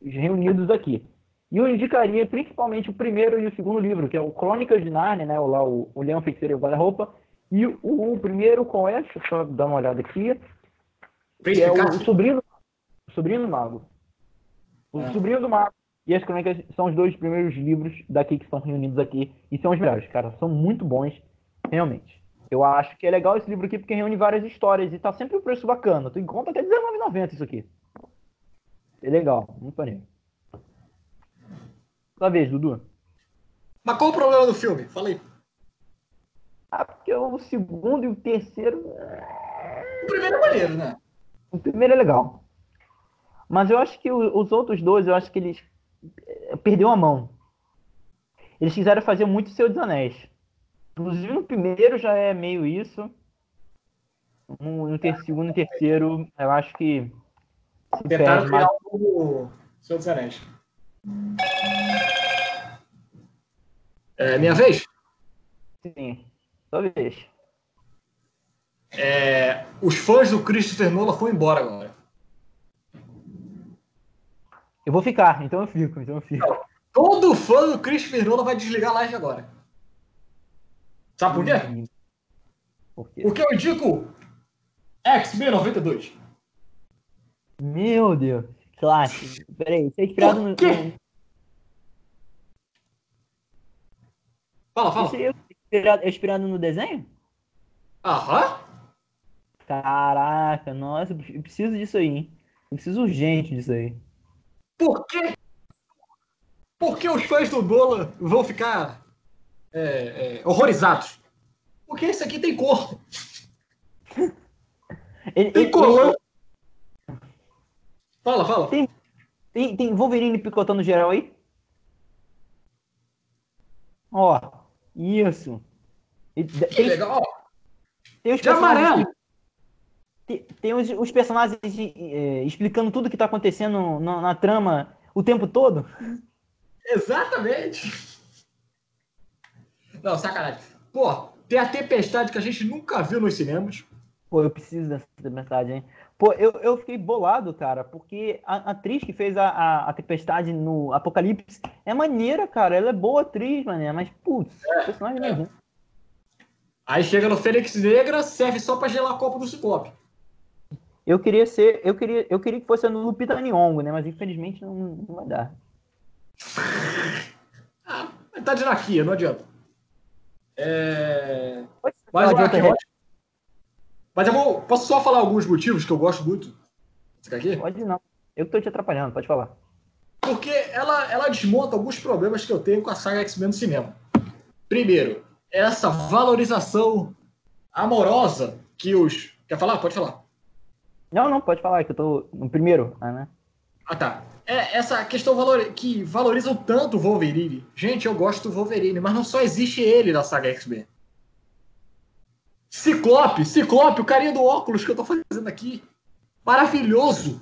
reunidos aqui. E eu indicaria principalmente o primeiro e o segundo livro, que é o Crônicas de Narnia, né, lá o, o Leão Feiticeiro e o Guarda-Roupa, e o, o, primeiro qual é? Deixa eu só dar uma olhada aqui. Que é o, o Sobrinho, o Sobrinho Mago. O é. Sobrinho do Mago e as Crônicas são os dois primeiros livros daqui que estão reunidos aqui. E são os melhores, cara. São muito bons, realmente. Eu acho que é legal esse livro aqui porque reúne várias histórias e tá sempre o um preço bacana. Tu encontra até R$19,90 isso aqui. É legal, muito maneiro. Sua vez, Dudu. Mas qual o problema do filme? Fala aí. Ah, porque o segundo e o terceiro. O primeiro é maneiro, né? O primeiro é legal. Mas eu acho que os outros dois, eu acho que eles eh, perdeu a mão. Eles quiseram fazer muito Seu dos Anéis. Inclusive no primeiro já é meio isso. No, no ter, segundo e terceiro, eu acho que Tentaram criar o Senhor dos Anéis. É, minha vez? Sim, sua vez. É, os fãs do Christopher Nolan foram embora agora. Eu vou ficar, então eu fico, então eu fico. Todo fã do Christopher Nolan vai desligar a live agora. Sabe por quê? Por quê? Porque eu indico X-Men 92. Meu Deus. Clássico. Peraí, você é inspirado no- Fala, fala. Você é inspirado, é inspirado no desenho? Aham. Caraca, nossa, eu preciso disso aí, hein? Eu preciso urgente disso aí. Por quê? Por que os fãs do Nolan vão ficar é, é, horrorizados? Porque esse aqui tem cor. Ele, Tem ele- cor. Fala, fala. Tem, tem, tem Wolverine picotando geral aí? Ó, isso. E Que Tem, legal. Tem os de amarelo. Tem, os, os personagens eh, explicando tudo que tá acontecendo na, na trama o tempo todo. Exatamente. Não, sacanagem. Pô, tem a tempestade que a gente nunca viu nos cinemas. Pô, eu preciso dessa tempestade, hein? Pô, eu, eu fiquei bolado, cara, porque a, a atriz que fez a, a, a tempestade no Apocalipse é maneira, cara. Ela é boa atriz, mané, mas, putz, o personagem é ruim. Aí chega no Fênix Negra, serve só pra gelar a copa do Ciclope. Eu queria ser, eu queria, eu queria que fosse no Lupita Nyong'o, né? Mas infelizmente não, não vai dar. Ah, tá de naquia, não adianta. É... Ser Mas, outra ótimo. Mas eu vou, posso só falar alguns motivos que eu gosto muito? Você quer aqui? Pode não. Eu que tô te atrapalhando, pode falar. Porque ela, ela desmonta alguns problemas que eu tenho com a saga X-Men no cinema. Primeiro, essa valorização amorosa que os. Quer falar? Pode falar. Não, não, pode falar, que eu tô no primeiro, ah, né? Ah, tá. É essa questão valor... que valorizam tanto o Wolverine. Gente, eu gosto do Wolverine, mas não só existe ele na saga X-Men. Ciclope, Ciclope, o carinha do óculos que eu tô fazendo aqui. Maravilhoso.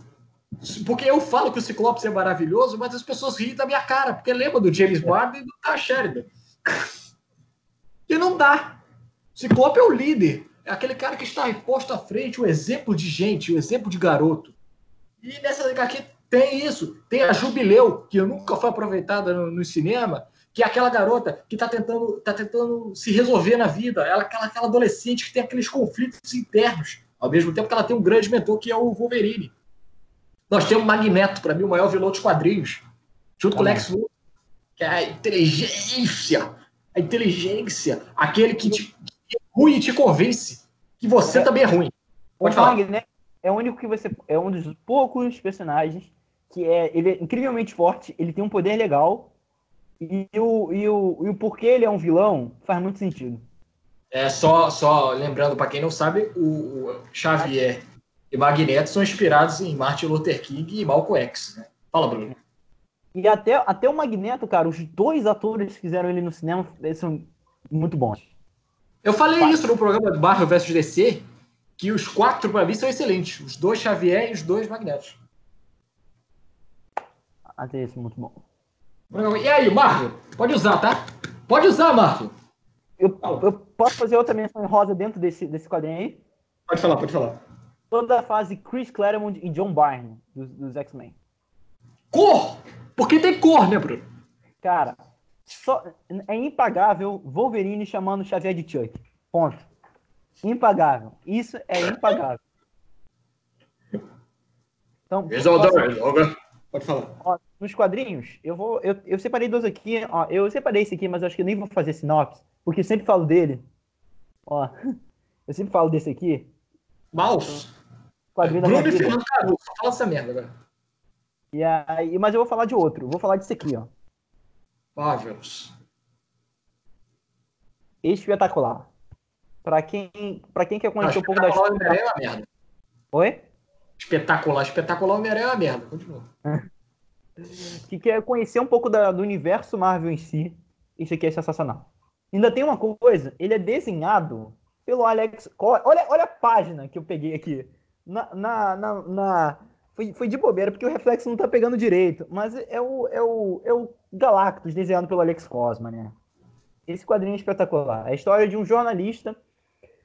Porque eu falo que o Ciclope é maravilhoso, mas as pessoas riem da minha cara, porque lembra do James Bond e do Sheridan. E não dá. Ciclope é o líder. Aquele cara que está posto à frente, o exemplo de gente, o exemplo de garoto. E nessa HQ tem isso. Tem a Jubileu, que nunca foi aproveitada no, no cinema, que é aquela garota que está tentando, tá tentando se resolver na vida. Ela aquela, aquela adolescente que tem aqueles conflitos internos, ao mesmo tempo que ela tem um grande mentor que é o Wolverine. Nós temos Magneto, para mim, o maior vilão dos quadrinhos, junto com o Lex Luthor, que é a inteligência. A inteligência. Aquele que, te, que é ruim e te convence que você É. também é ruim. Pode o falar. Magneto é o único que você. É um dos poucos personagens que é. Ele é incrivelmente forte, ele tem um poder legal. E o, e o, e o porquê ele é um vilão faz muito sentido. É só, só lembrando, para quem não sabe, o, o Xavier e Magneto são inspirados em Martin Luther King e Malcolm X. Né? Fala, Bruno. E até, até o Magneto, cara, os dois atores que fizeram ele no cinema eles são muito bons. Eu falei Vai. isso no programa do Marvel vs DC, que os quatro, para mim, são excelentes. Os dois Xavier e os dois Magnetos. Até esse muito bom. E aí, Marvel? Pode usar, tá? Pode usar, Marvel. Eu, eu posso fazer outra menção rosa dentro desse, desse quadrinho aí? Pode falar, pode falar. Toda a fase Chris Claremont e John Byrne dos, dos X-Men. Cor! Porque tem cor, né, Bruno? Cara, só, é impagável Wolverine chamando Xavier de Chuck. Ponto. Impagável. Isso é impagável. Então, Pode falar. ó, nos quadrinhos, eu vou. Eu, eu separei dois aqui. Ó, eu separei esse aqui, mas eu acho que eu nem vou fazer sinopse, porque eu sempre falo dele. Ó, eu sempre falo desse aqui. Mouse. Quadrinho da minha Bruno e. Fernando Caruso. Fala essa merda agora. E aí, mas eu vou falar de outro. Eu vou falar desse aqui, ó. Marvels. Espetacular. Pra quem, pra quem quer conhecer um pouco da história. Homem-Aranha é uma merda. Oi? Espetacular, espetacular Homem-Aranha é uma merda. Continua. que quer conhecer um pouco da- do universo Marvel em si, isso aqui é sensacional. Ainda tem uma coisa, ele é desenhado pelo Alex. Olha, olha a página que eu peguei aqui. Na, na, na, na- foi, foi de bobeira, porque o reflexo não tá pegando direito. Mas é o, é o, é o Galactus desenhado pelo Alex Cosma, né? Esse quadrinho é espetacular. É a história de um jornalista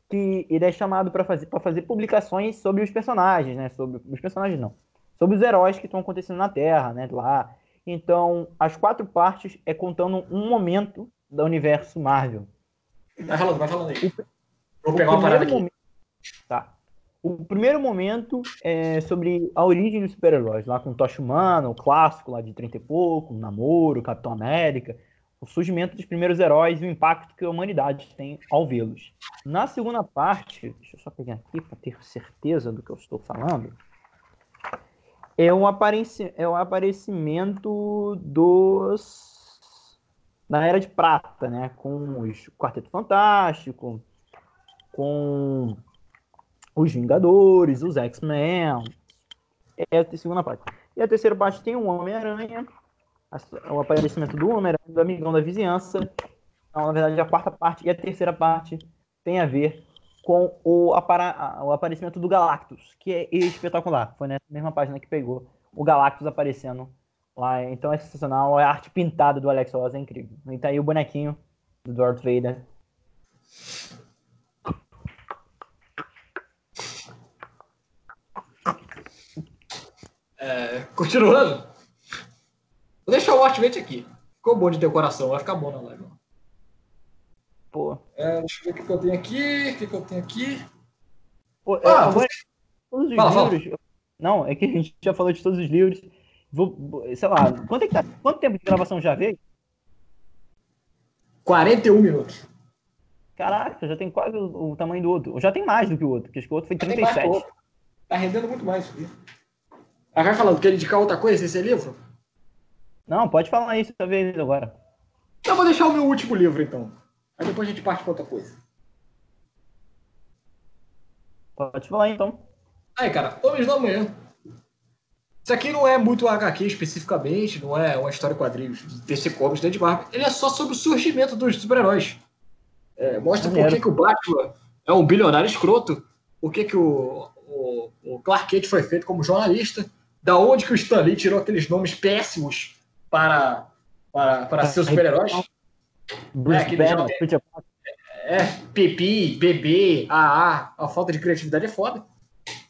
que ele é chamado para fazer, fazer publicações sobre os personagens, né? Sobre os personagens não. Sobre os heróis que estão acontecendo na Terra, né? Lá. Então, as quatro partes é contando um momento do universo Marvel. Vai falando, vai falando aí. O, Vou pegar uma parada aqui. Momento, tá. O primeiro momento é sobre a origem dos super-heróis, lá com o Tocha Humana, o clássico lá de 30 e pouco, o Namoro, o Capitão América, o surgimento dos primeiros heróis e o impacto que a humanidade tem ao vê-los. Na segunda parte, deixa eu só pegar aqui para ter certeza do que eu estou falando, é o, apareci é o aparecimento dos na Era de Prata, né, com os Quarteto Fantástico, com os Vingadores, os X-Men. É a segunda parte. E a terceira parte tem o Homem-Aranha, o aparecimento do Homem-Aranha, do amigão da vizinhança. Então, na verdade, a quarta parte e a terceira parte tem a ver com o, o aparecimento do Galactus, que é espetacular. Foi nessa mesma página que pegou o Galactus aparecendo lá. Então é sensacional. A arte pintada do Alex Ross é incrível. E tá aí o bonequinho do Darth Vader. É, continuando. Vou deixar o Ultimate aqui. Ficou bom de decoração, vai ficar bom na live. Pô. É, deixa eu ver o que eu tenho aqui. O que eu tenho aqui. Pô, é, ah, você... todos os fala, livros. Fala. Não, é que a gente já falou de todos os livros. Vou, sei lá, quanto, é tá, quanto tempo de gravação já veio? 41 minutos. Caraca, já tem quase o, o tamanho do outro. Já tem mais do que o outro, porque acho que o outro foi 37. Tá rendendo muito mais isso aqui. Ah, vai falando, quer indicar outra coisa esse livro? Não, pode falar isso talvez agora. Eu vou deixar o meu último livro, então. Aí depois a gente parte para outra coisa. Pode falar então. Aí, cara, Homens da Manhã. Isso aqui não é muito HQ especificamente, não é uma história quadrinhos de DC Comics de Marvel. Ele é só sobre o surgimento dos super-heróis. É, mostra por que, que o Batman é um bilionário escroto, por que, que o, o, o Clark Kent foi feito como jornalista, da onde que o Stan Lee tirou aqueles nomes péssimos para, para, para ser super-heróis. Bruce é, Banner, é, é, Pipi, Bebê, AA, a falta de criatividade é foda.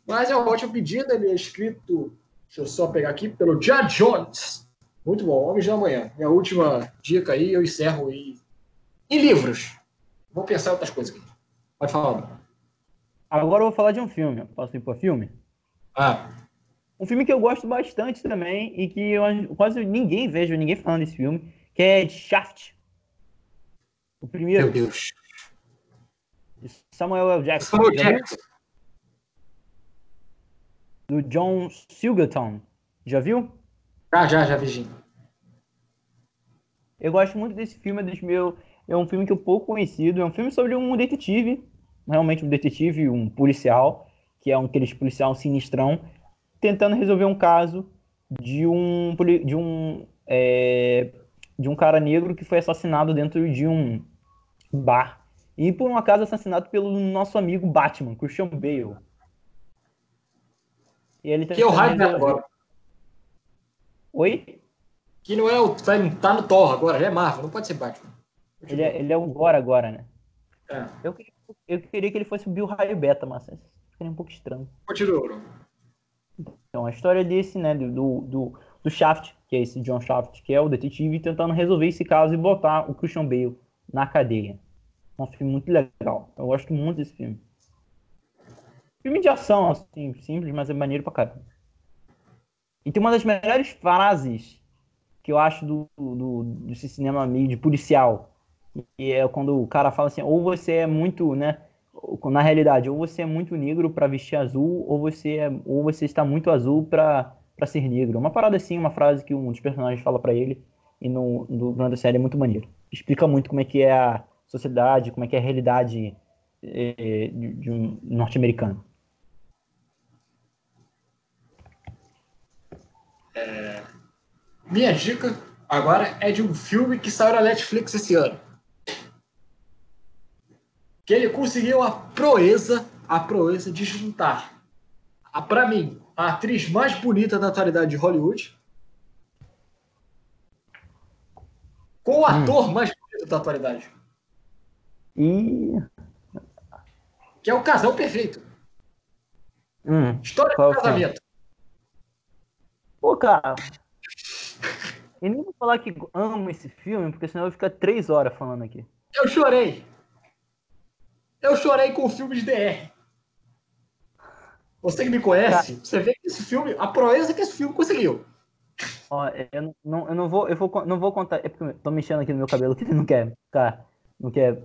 Mas é um ótimo pedido, ele é escrito, deixa eu só pegar aqui, pelo Judd Jones. Muito bom, Homens da Manhã. Minha última dica aí, eu encerro em, em livros. Vou pensar em outras coisas aqui. Pode falar. Agora eu vou falar de um filme. Posso ir para filme? Ah. Um filme que eu gosto bastante também e que eu quase ninguém vejo, ninguém falando desse filme, que é Shaft. O primeiro. Meu Deus. Samuel L. Jackson. Samuel Jackson. Do John Silverton. Já viu? Ah, já, já vi. Eu gosto muito desse filme, é, dos meu, é um filme que eu pouco conhecido. É um filme sobre um detetive, realmente um detetive, um policial, que é um aqueles policial sinistrão, tentando resolver um caso de um de um é, de um cara negro que foi assassinado dentro de um bar e por um acaso assassinado pelo nosso amigo Batman, Christian Bale. E ele que é o hype agora. Oi? Que não é o tá, tá no Thor agora, ele é Marvel, não pode ser Batman. Ele é, ele é o Gore agora, né? É. Eu, queria, eu queria que ele fosse o Bill Raio Beta, mas seria um pouco estranho. Continua. Então, a história desse, né, do, do, do Shaft, que é esse John Shaft, que é o detetive, tentando resolver esse caso e botar o Christian Bale na cadeia. É um filme muito legal. Eu gosto muito desse filme. Filme de ação, assim, simples, mas é maneiro pra caramba. E tem uma das melhores frases que eu acho do, do, desse cinema meio de policial. E é quando o cara fala assim, ou você é muito, né, na realidade, ou você é muito negro para vestir azul, ou você é, ou você está muito azul para ser negro. Uma parada assim, uma frase que um dos personagens fala para ele e no, no durante a série é muito maneiro. Explica muito como é que é a sociedade, como é que é a realidade é, de, de um norte-americano. É, minha dica agora é de um filme que saiu na Netflix esse ano que ele conseguiu a proeza, a proeza de juntar a, pra mim, a atriz mais bonita da atualidade de Hollywood. Com o Hum. ator mais bonito da atualidade. E. Que é o casal perfeito. Hum. História Qual do é casamento. Pô, cara. Eu nem vou falar que amo esse filme, porque senão eu vou ficar três horas falando aqui. Eu chorei. Eu chorei com o filme de DR. Você que me conhece, você vê que esse filme, a proeza que esse filme conseguiu. Ó, eu não, eu não vou, eu vou, não vou contar, é porque eu tô mexendo aqui no meu cabelo que ele não quer ficar, não quer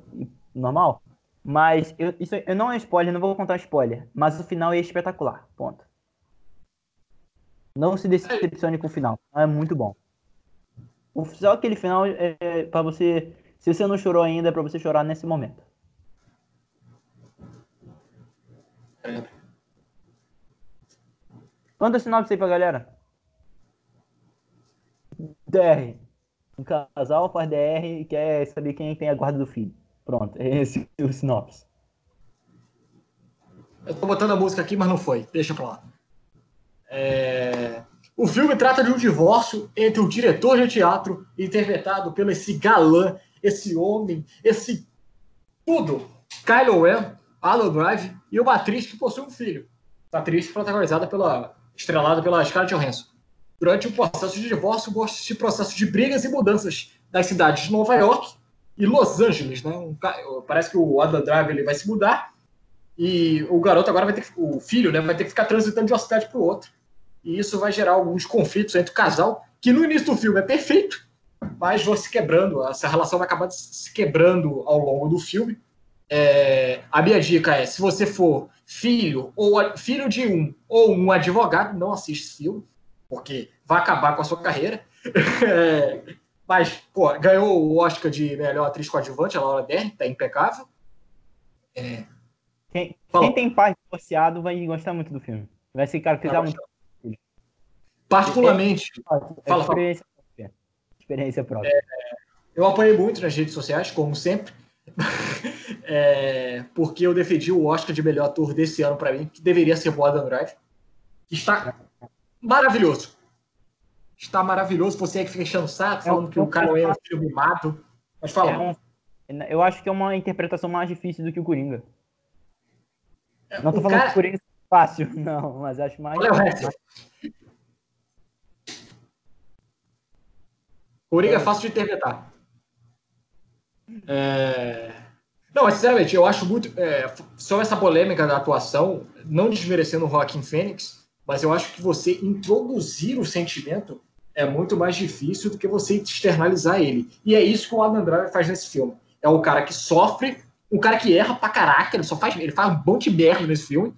normal. Mas eu, isso eu não é spoiler, não vou contar spoiler. Mas o final é espetacular, ponto. Não se decepcione com o final, é muito bom. O, só aquele final é é pra você, se você não chorou ainda, é pra você chorar nesse momento. Manda sinopse aí pra galera. DR. Um casal faz DR e quer saber quem tem a guarda do filho. Pronto, esse é o sinopse. Eu tô botando a música aqui, mas não foi. Deixa pra lá. É, O filme trata de um divórcio entre o diretor de teatro, interpretado pelo esse galã, esse homem, esse tudo, Kylo Ren, Alan Drive, e uma atriz que possui um filho. Uma atriz protagonizada pela. estrelada pela Scarlett Johansson. Durante o processo de divórcio, mostra-se processo de brigas e mudanças das cidades de Nova York e Los Angeles. Né? Um parece que o Adam Drive ele vai se mudar e o garoto agora vai ter que, o filho, né, vai ter que ficar transitando de uma cidade para outra. E isso vai gerar alguns conflitos entre o casal, que no início do filme é perfeito, mas vão se quebrando, essa relação vai acabar se quebrando ao longo do filme. É, a minha dica é, se você for filho ou filho de um ou um advogado, não assiste esse filme, porque vai acabar com a sua carreira. É, mas, pô, ganhou o Oscar de melhor atriz coadjuvante, a Laura Dern, tá impecável. Quem, Fala. quem tem pai divorciado vai gostar muito do filme. Vai se caracterizar muito. Particularmente, É Fala, fala. experiência própria. Experiência própria. Eu apanhei muito nas redes sociais, como sempre, É, porque eu defendi o Oscar de melhor ator desse ano para mim, que deveria ser o Adam Drive. Está maravilhoso. Está maravilhoso. Você é que fica enchendo o saco, falando que o cara é um filho mimado. Mas fala, É eu acho que é uma interpretação mais difícil do que o Coringa. Não tô falando cara- que o Coringa é fácil, não, mas acho mais. Olha o resto. Coringa é fácil de interpretar. É, Não, mas sinceramente, eu acho muito. É, só essa polêmica da atuação, não desmerecendo o Joaquim Fênix, mas eu acho que você introduzir o sentimento é muito mais difícil do que você externalizar ele. E é isso que o Adam Driver faz nesse filme. É o cara que sofre, um cara que erra pra caraca, ele só faz, ele faz um monte de merda nesse filme,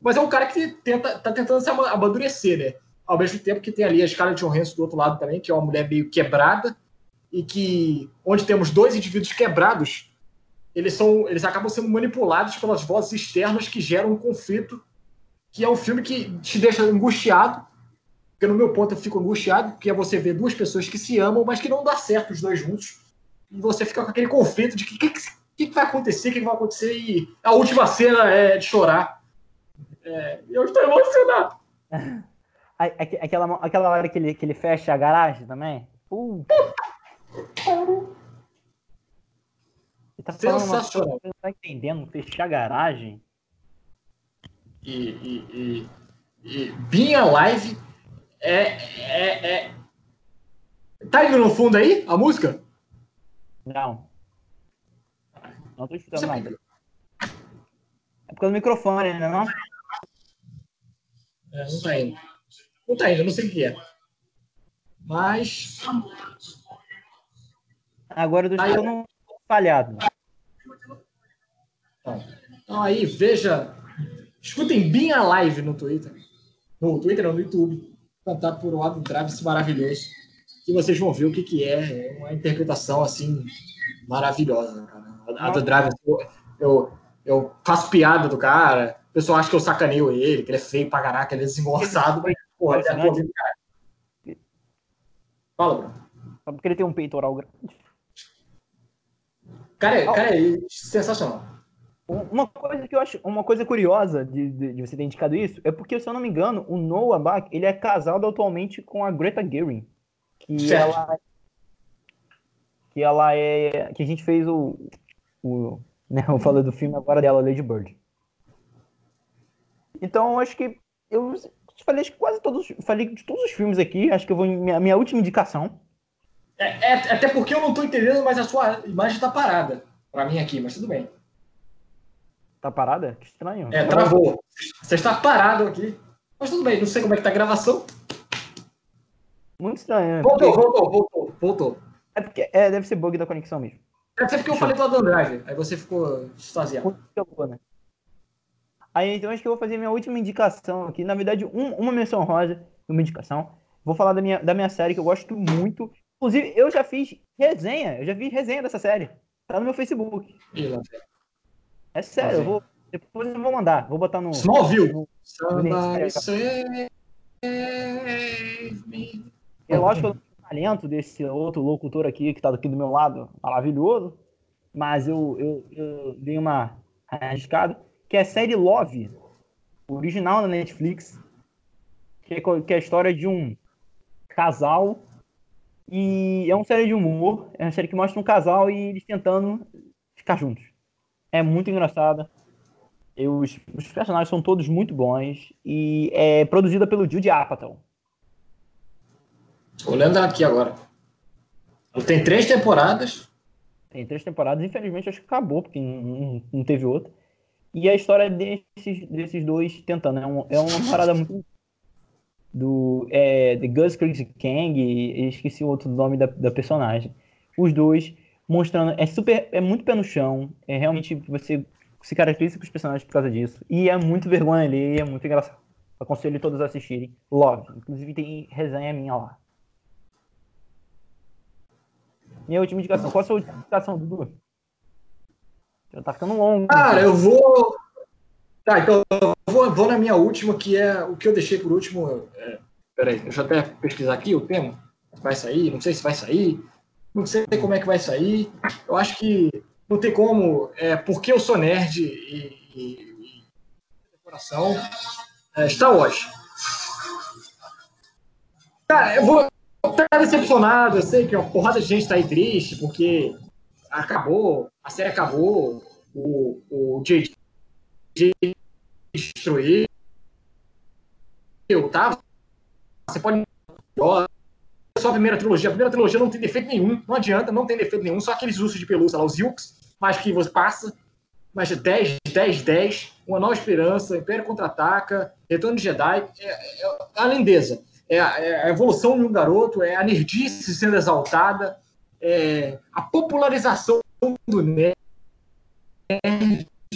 mas é um cara que tenta, tá tentando se ama- amadurecer, né? Ao mesmo tempo que tem ali a Scarlett Johansson do outro lado também, que é uma mulher meio quebrada, e que, onde temos dois indivíduos quebrados, eles, são, eles acabam sendo manipulados pelas vozes externas que geram um conflito, que é um filme que te deixa angustiado, porque no meu ponto eu fico angustiado, porque é você ver duas pessoas que se amam, mas que não dá certo os dois juntos, e você fica com aquele conflito de que que, que, vai acontecer, o que, vai acontecer, e a última cena é de chorar. É, eu estou emocionado. Aquela, aquela hora que ele, que ele fecha a garagem também. Puta. Ele tá Sensacional. você não tá entendendo. Fechar a garagem. E, e, e, e Being Alive é, é, é. Tá indo no fundo aí a música? Não. Não tô escutando Você- nada. É por causa do microfone, né? Não? É, não tá indo. Não tá indo, não sei o que é. Mas. Agora eu tô Aí, escutando um falhado. Então aí, veja. Escutem Being Alive no Twitter. No Twitter, não, no YouTube. Cantado por Adam Travis maravilhoso. Que vocês vão ver o que, que é. É uma interpretação assim maravilhosa, né, cara? Adam Travis, eu, eu, eu faço piada do cara. O pessoal acha que eu sacaneio ele, que ele é feio pra caraca, ele é desengonçado, mas, porra, ele é bom de cara. Fala, Bruno. Só porque ele tem um peitoral grande. Cara, é- cara é sensacional. Uma coisa que eu acho, uma coisa curiosa de, de, de, você ter indicado isso é porque, se eu não me engano, o Noah Bach, ele é casado atualmente com a Greta Gerwig, que certo. ela que ela é que a gente fez o, o né, eu falei do filme agora dela, Lady Bird. Então, acho que eu falei acho que quase todos, falei de todos os filmes aqui, acho que eu vou minha, minha última indicação. É, é, até porque eu não estou entendendo, mas a sua imagem está parada para mim aqui, mas tudo bem. Tá parada? Que estranho. É, travou. Você está parado aqui. Mas tudo bem, não sei como é que tá a gravação. Muito estranho. Voltou, porque... voltou, voltou, voltou. É porque é, deve ser bug da conexão mesmo. Deve ser porque eu falei do Driver, aí você ficou extasiado. Né? Aí então acho que eu vou fazer minha última indicação aqui. Na verdade, um, uma menção rosa uma indicação. Vou falar da minha, da minha série que eu gosto muito. Inclusive, eu já fiz resenha, eu já fiz resenha dessa série. Tá no meu Facebook. É sério, eu vou. Depois eu vou mandar. Vou botar no. No, no é lógico que eu não talento desse outro locutor aqui que tá aqui do meu lado, maravilhoso. Mas eu, eu, eu dei uma arriscada. Que é a série Love, original na Netflix. Que é, que é a história de um casal. E é uma série de humor. É uma série que mostra um casal e eles tentando ficar juntos é muito engraçada. Os, os, personagens são todos muito bons e é produzida pelo Jude Apatow. Olhando aqui agora. Tem três temporadas. Tem três temporadas, infelizmente acho que acabou, porque não, não teve outra. E a história desses, desses dois tentando. É, um, é uma parada muito. Do. É, The Gus Crazy Kang, e esqueci o outro nome da, da personagem. Os dois mostrando. É super. É muito pé no chão. É realmente. Você se caracteriza com os personagens por causa disso. E é muito vergonha ali, é muito engraçado. Aconselho todos a assistirem. Love. Inclusive tem resenha minha lá. Minha última indicação. Qual a sua indicação, Dudu? Já tá ficando longo. Cara, eu vou. Tá, então vou, vou, na minha última, que é o que eu deixei por último. É, peraí, deixa eu até pesquisar aqui o tema. Vai sair, não sei se vai sair. Não sei como é que vai sair. Eu acho que não tem como, é, porque eu sou nerd e, e, e decoração, é, Star Wars. Cara, eu vou estar decepcionado, eu sei que uma porrada de gente está aí triste, porque acabou, a série acabou, o, o JJ destruiu, tá? Você pode só a primeira trilogia. A primeira trilogia não tem defeito nenhum, não adianta, não tem defeito nenhum, só aqueles ursos de pelúcia lá, os Yukes, mas que você passa. Mas 10, 10, 10, Uma Nova Esperança, Império Contra-Ataca, Retorno de Jedi, é, é, é a lindeza. É a, é a, evolução de um garoto, é a nerdice sendo exaltada, é a popularização do nerd,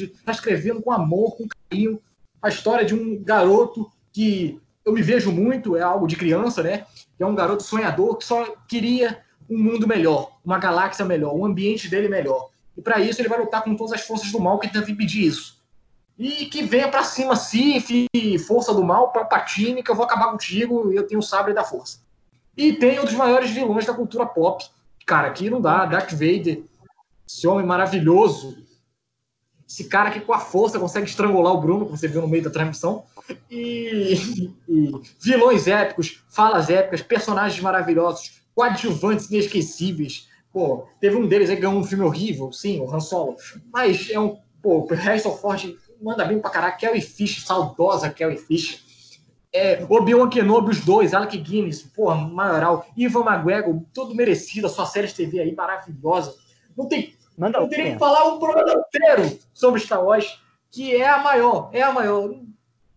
está escrevendo com amor, com carinho, a história de um garoto que eu me vejo muito, é algo de criança, né? É um garoto sonhador que só queria um mundo melhor, uma galáxia melhor, um ambiente dele melhor. E para isso ele vai lutar com todas as forças do mal que tentam impedir isso. E que venha para cima Sif, força do mal, Palpatine, que eu vou acabar contigo eu tenho o sabre da força. E tem um dos maiores vilões da cultura pop. Cara, aqui não dá, Darth Vader, esse homem maravilhoso, esse cara que com a força consegue estrangular o Bruno, que você viu no meio da transmissão. E, e vilões épicos, falas épicas, personagens maravilhosos, coadjuvantes inesquecíveis. Pô, teve um deles aí que ganhou um filme horrível, sim, o Han Solo. Mas é um. Pô, o Harrison Ford manda bem pra caralho. Kelly Fish, saudosa Kelly Fish. É, Obi-Wan Kenobi, os dois, Alec Guinness, porra, maioral. Ivan McGregor, todo merecido, a sua série de TV aí maravilhosa. Não tem Manda eu teria que falar um programa inteiro sobre Star Wars, que é a maior, é a maior.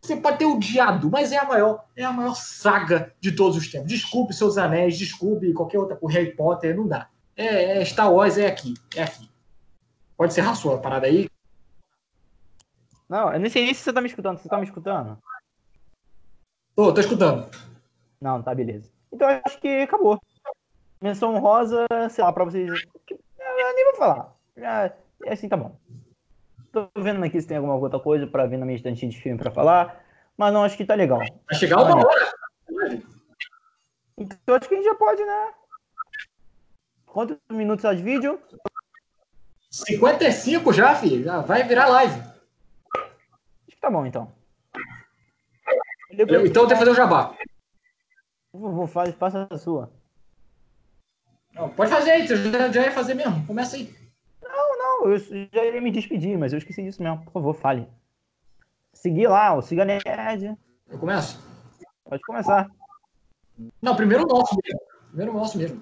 Você pode ter odiado, mas é a maior, é a maior saga de todos os tempos. Desculpe seus anéis, desculpe qualquer outra por Harry Potter, não dá. É, é Star Wars é aqui, é aqui. Pode ser a sua parada aí. Não, eu nem sei se você tá me escutando. Você tá me escutando? Tô, tô escutando. Não, tá, beleza. Então acho que acabou. Menção rosa, sei lá, pra vocês eu nem vou falar. Já, é assim, tá bom. Tô vendo aqui se tem alguma outra coisa pra ver na minha estante de filme pra falar, mas não, acho que tá legal. Vai chegar uma hora. Então acho que a gente já pode, né? Quantos minutos de vídeo? 55 já, filho. Já vai virar live. Acho que tá bom, então. Eu, então tem que fazer o jabá. Vou, vou fazer, faça a sua. Não, pode fazer aí, você já, já ia fazer mesmo. Começa aí. Não, não, eu já iria me despedir, mas eu esqueci disso mesmo. Por favor, fale. Seguir lá, o Siga Nerd. Eu começo? Pode começar. Não, primeiro o nosso mesmo. Primeiro o nosso mesmo.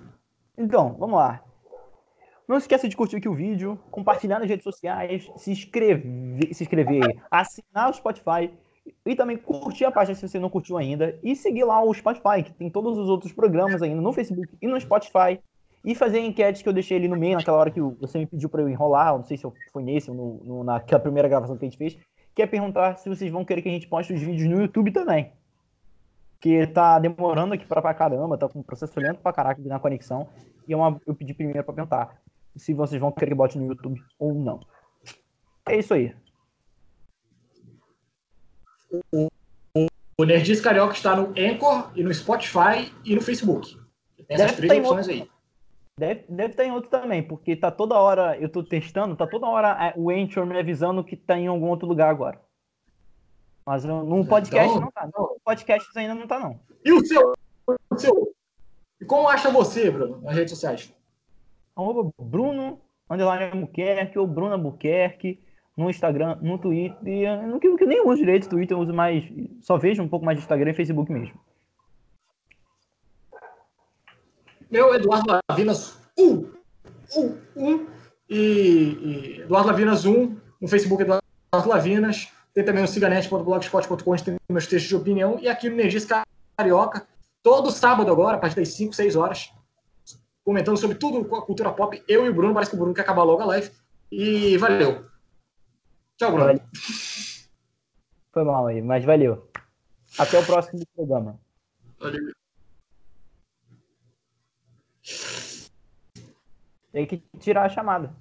Então, vamos lá. Não esqueça de curtir aqui o vídeo, compartilhar nas redes sociais, se inscrever, se inscrever, assinar o Spotify e também curtir a página se você não curtiu ainda e seguir lá o Spotify, que tem todos os outros programas ainda no Facebook e no Spotify e fazer enquetes que eu deixei ali no meio naquela hora que você me pediu para eu enrolar, não sei se foi nesse ou no, no, naquela primeira gravação que a gente fez, que é perguntar se vocês vão querer que a gente poste os vídeos no YouTube também. Que tá demorando aqui pra, pra caramba, tá com um processo lento pra caraca na conexão. E é uma, eu pedi primeiro pra perguntar se vocês vão querer que bote no YouTube ou não. É isso aí. O, o, o Nerdice Carioca está no Anchor e no Spotify e no Facebook. Tem essas deve três opções outro, aí. Deve, deve estar em outro também, porque tá toda hora, eu tô testando, tá toda hora é, o Anchor me avisando que tá em algum outro lugar agora. Mas no podcast então... não tá. No podcast ainda não tá, não. E o seu? O seu? E como acha você, Bruno, nas redes sociais? arroba Bruno underline Albuquerque ou Bruno Albuquerque no Instagram, no Twitter. No que, eu nem uso direito Twitter, eu uso mais. Só vejo um pouco mais de Instagram e Facebook mesmo. Meu Eduardo Lavinas 1. 1, 1. E, e Eduardo Lavinas 1 no Facebook Eduardo Lavinas. Tem também o ciganet.blogspot.com, tem meus textos de opinião. E aqui no Energias Carioca, todo sábado agora, a partir das 5, 6 horas, comentando sobre tudo com a cultura pop. Eu e o Bruno, parece que o Bruno quer acabar logo a live. E valeu. Tchau, Bruno. Valeu. Foi mal aí, mas valeu. Até o próximo programa. Valeu. Tem que tirar a chamada.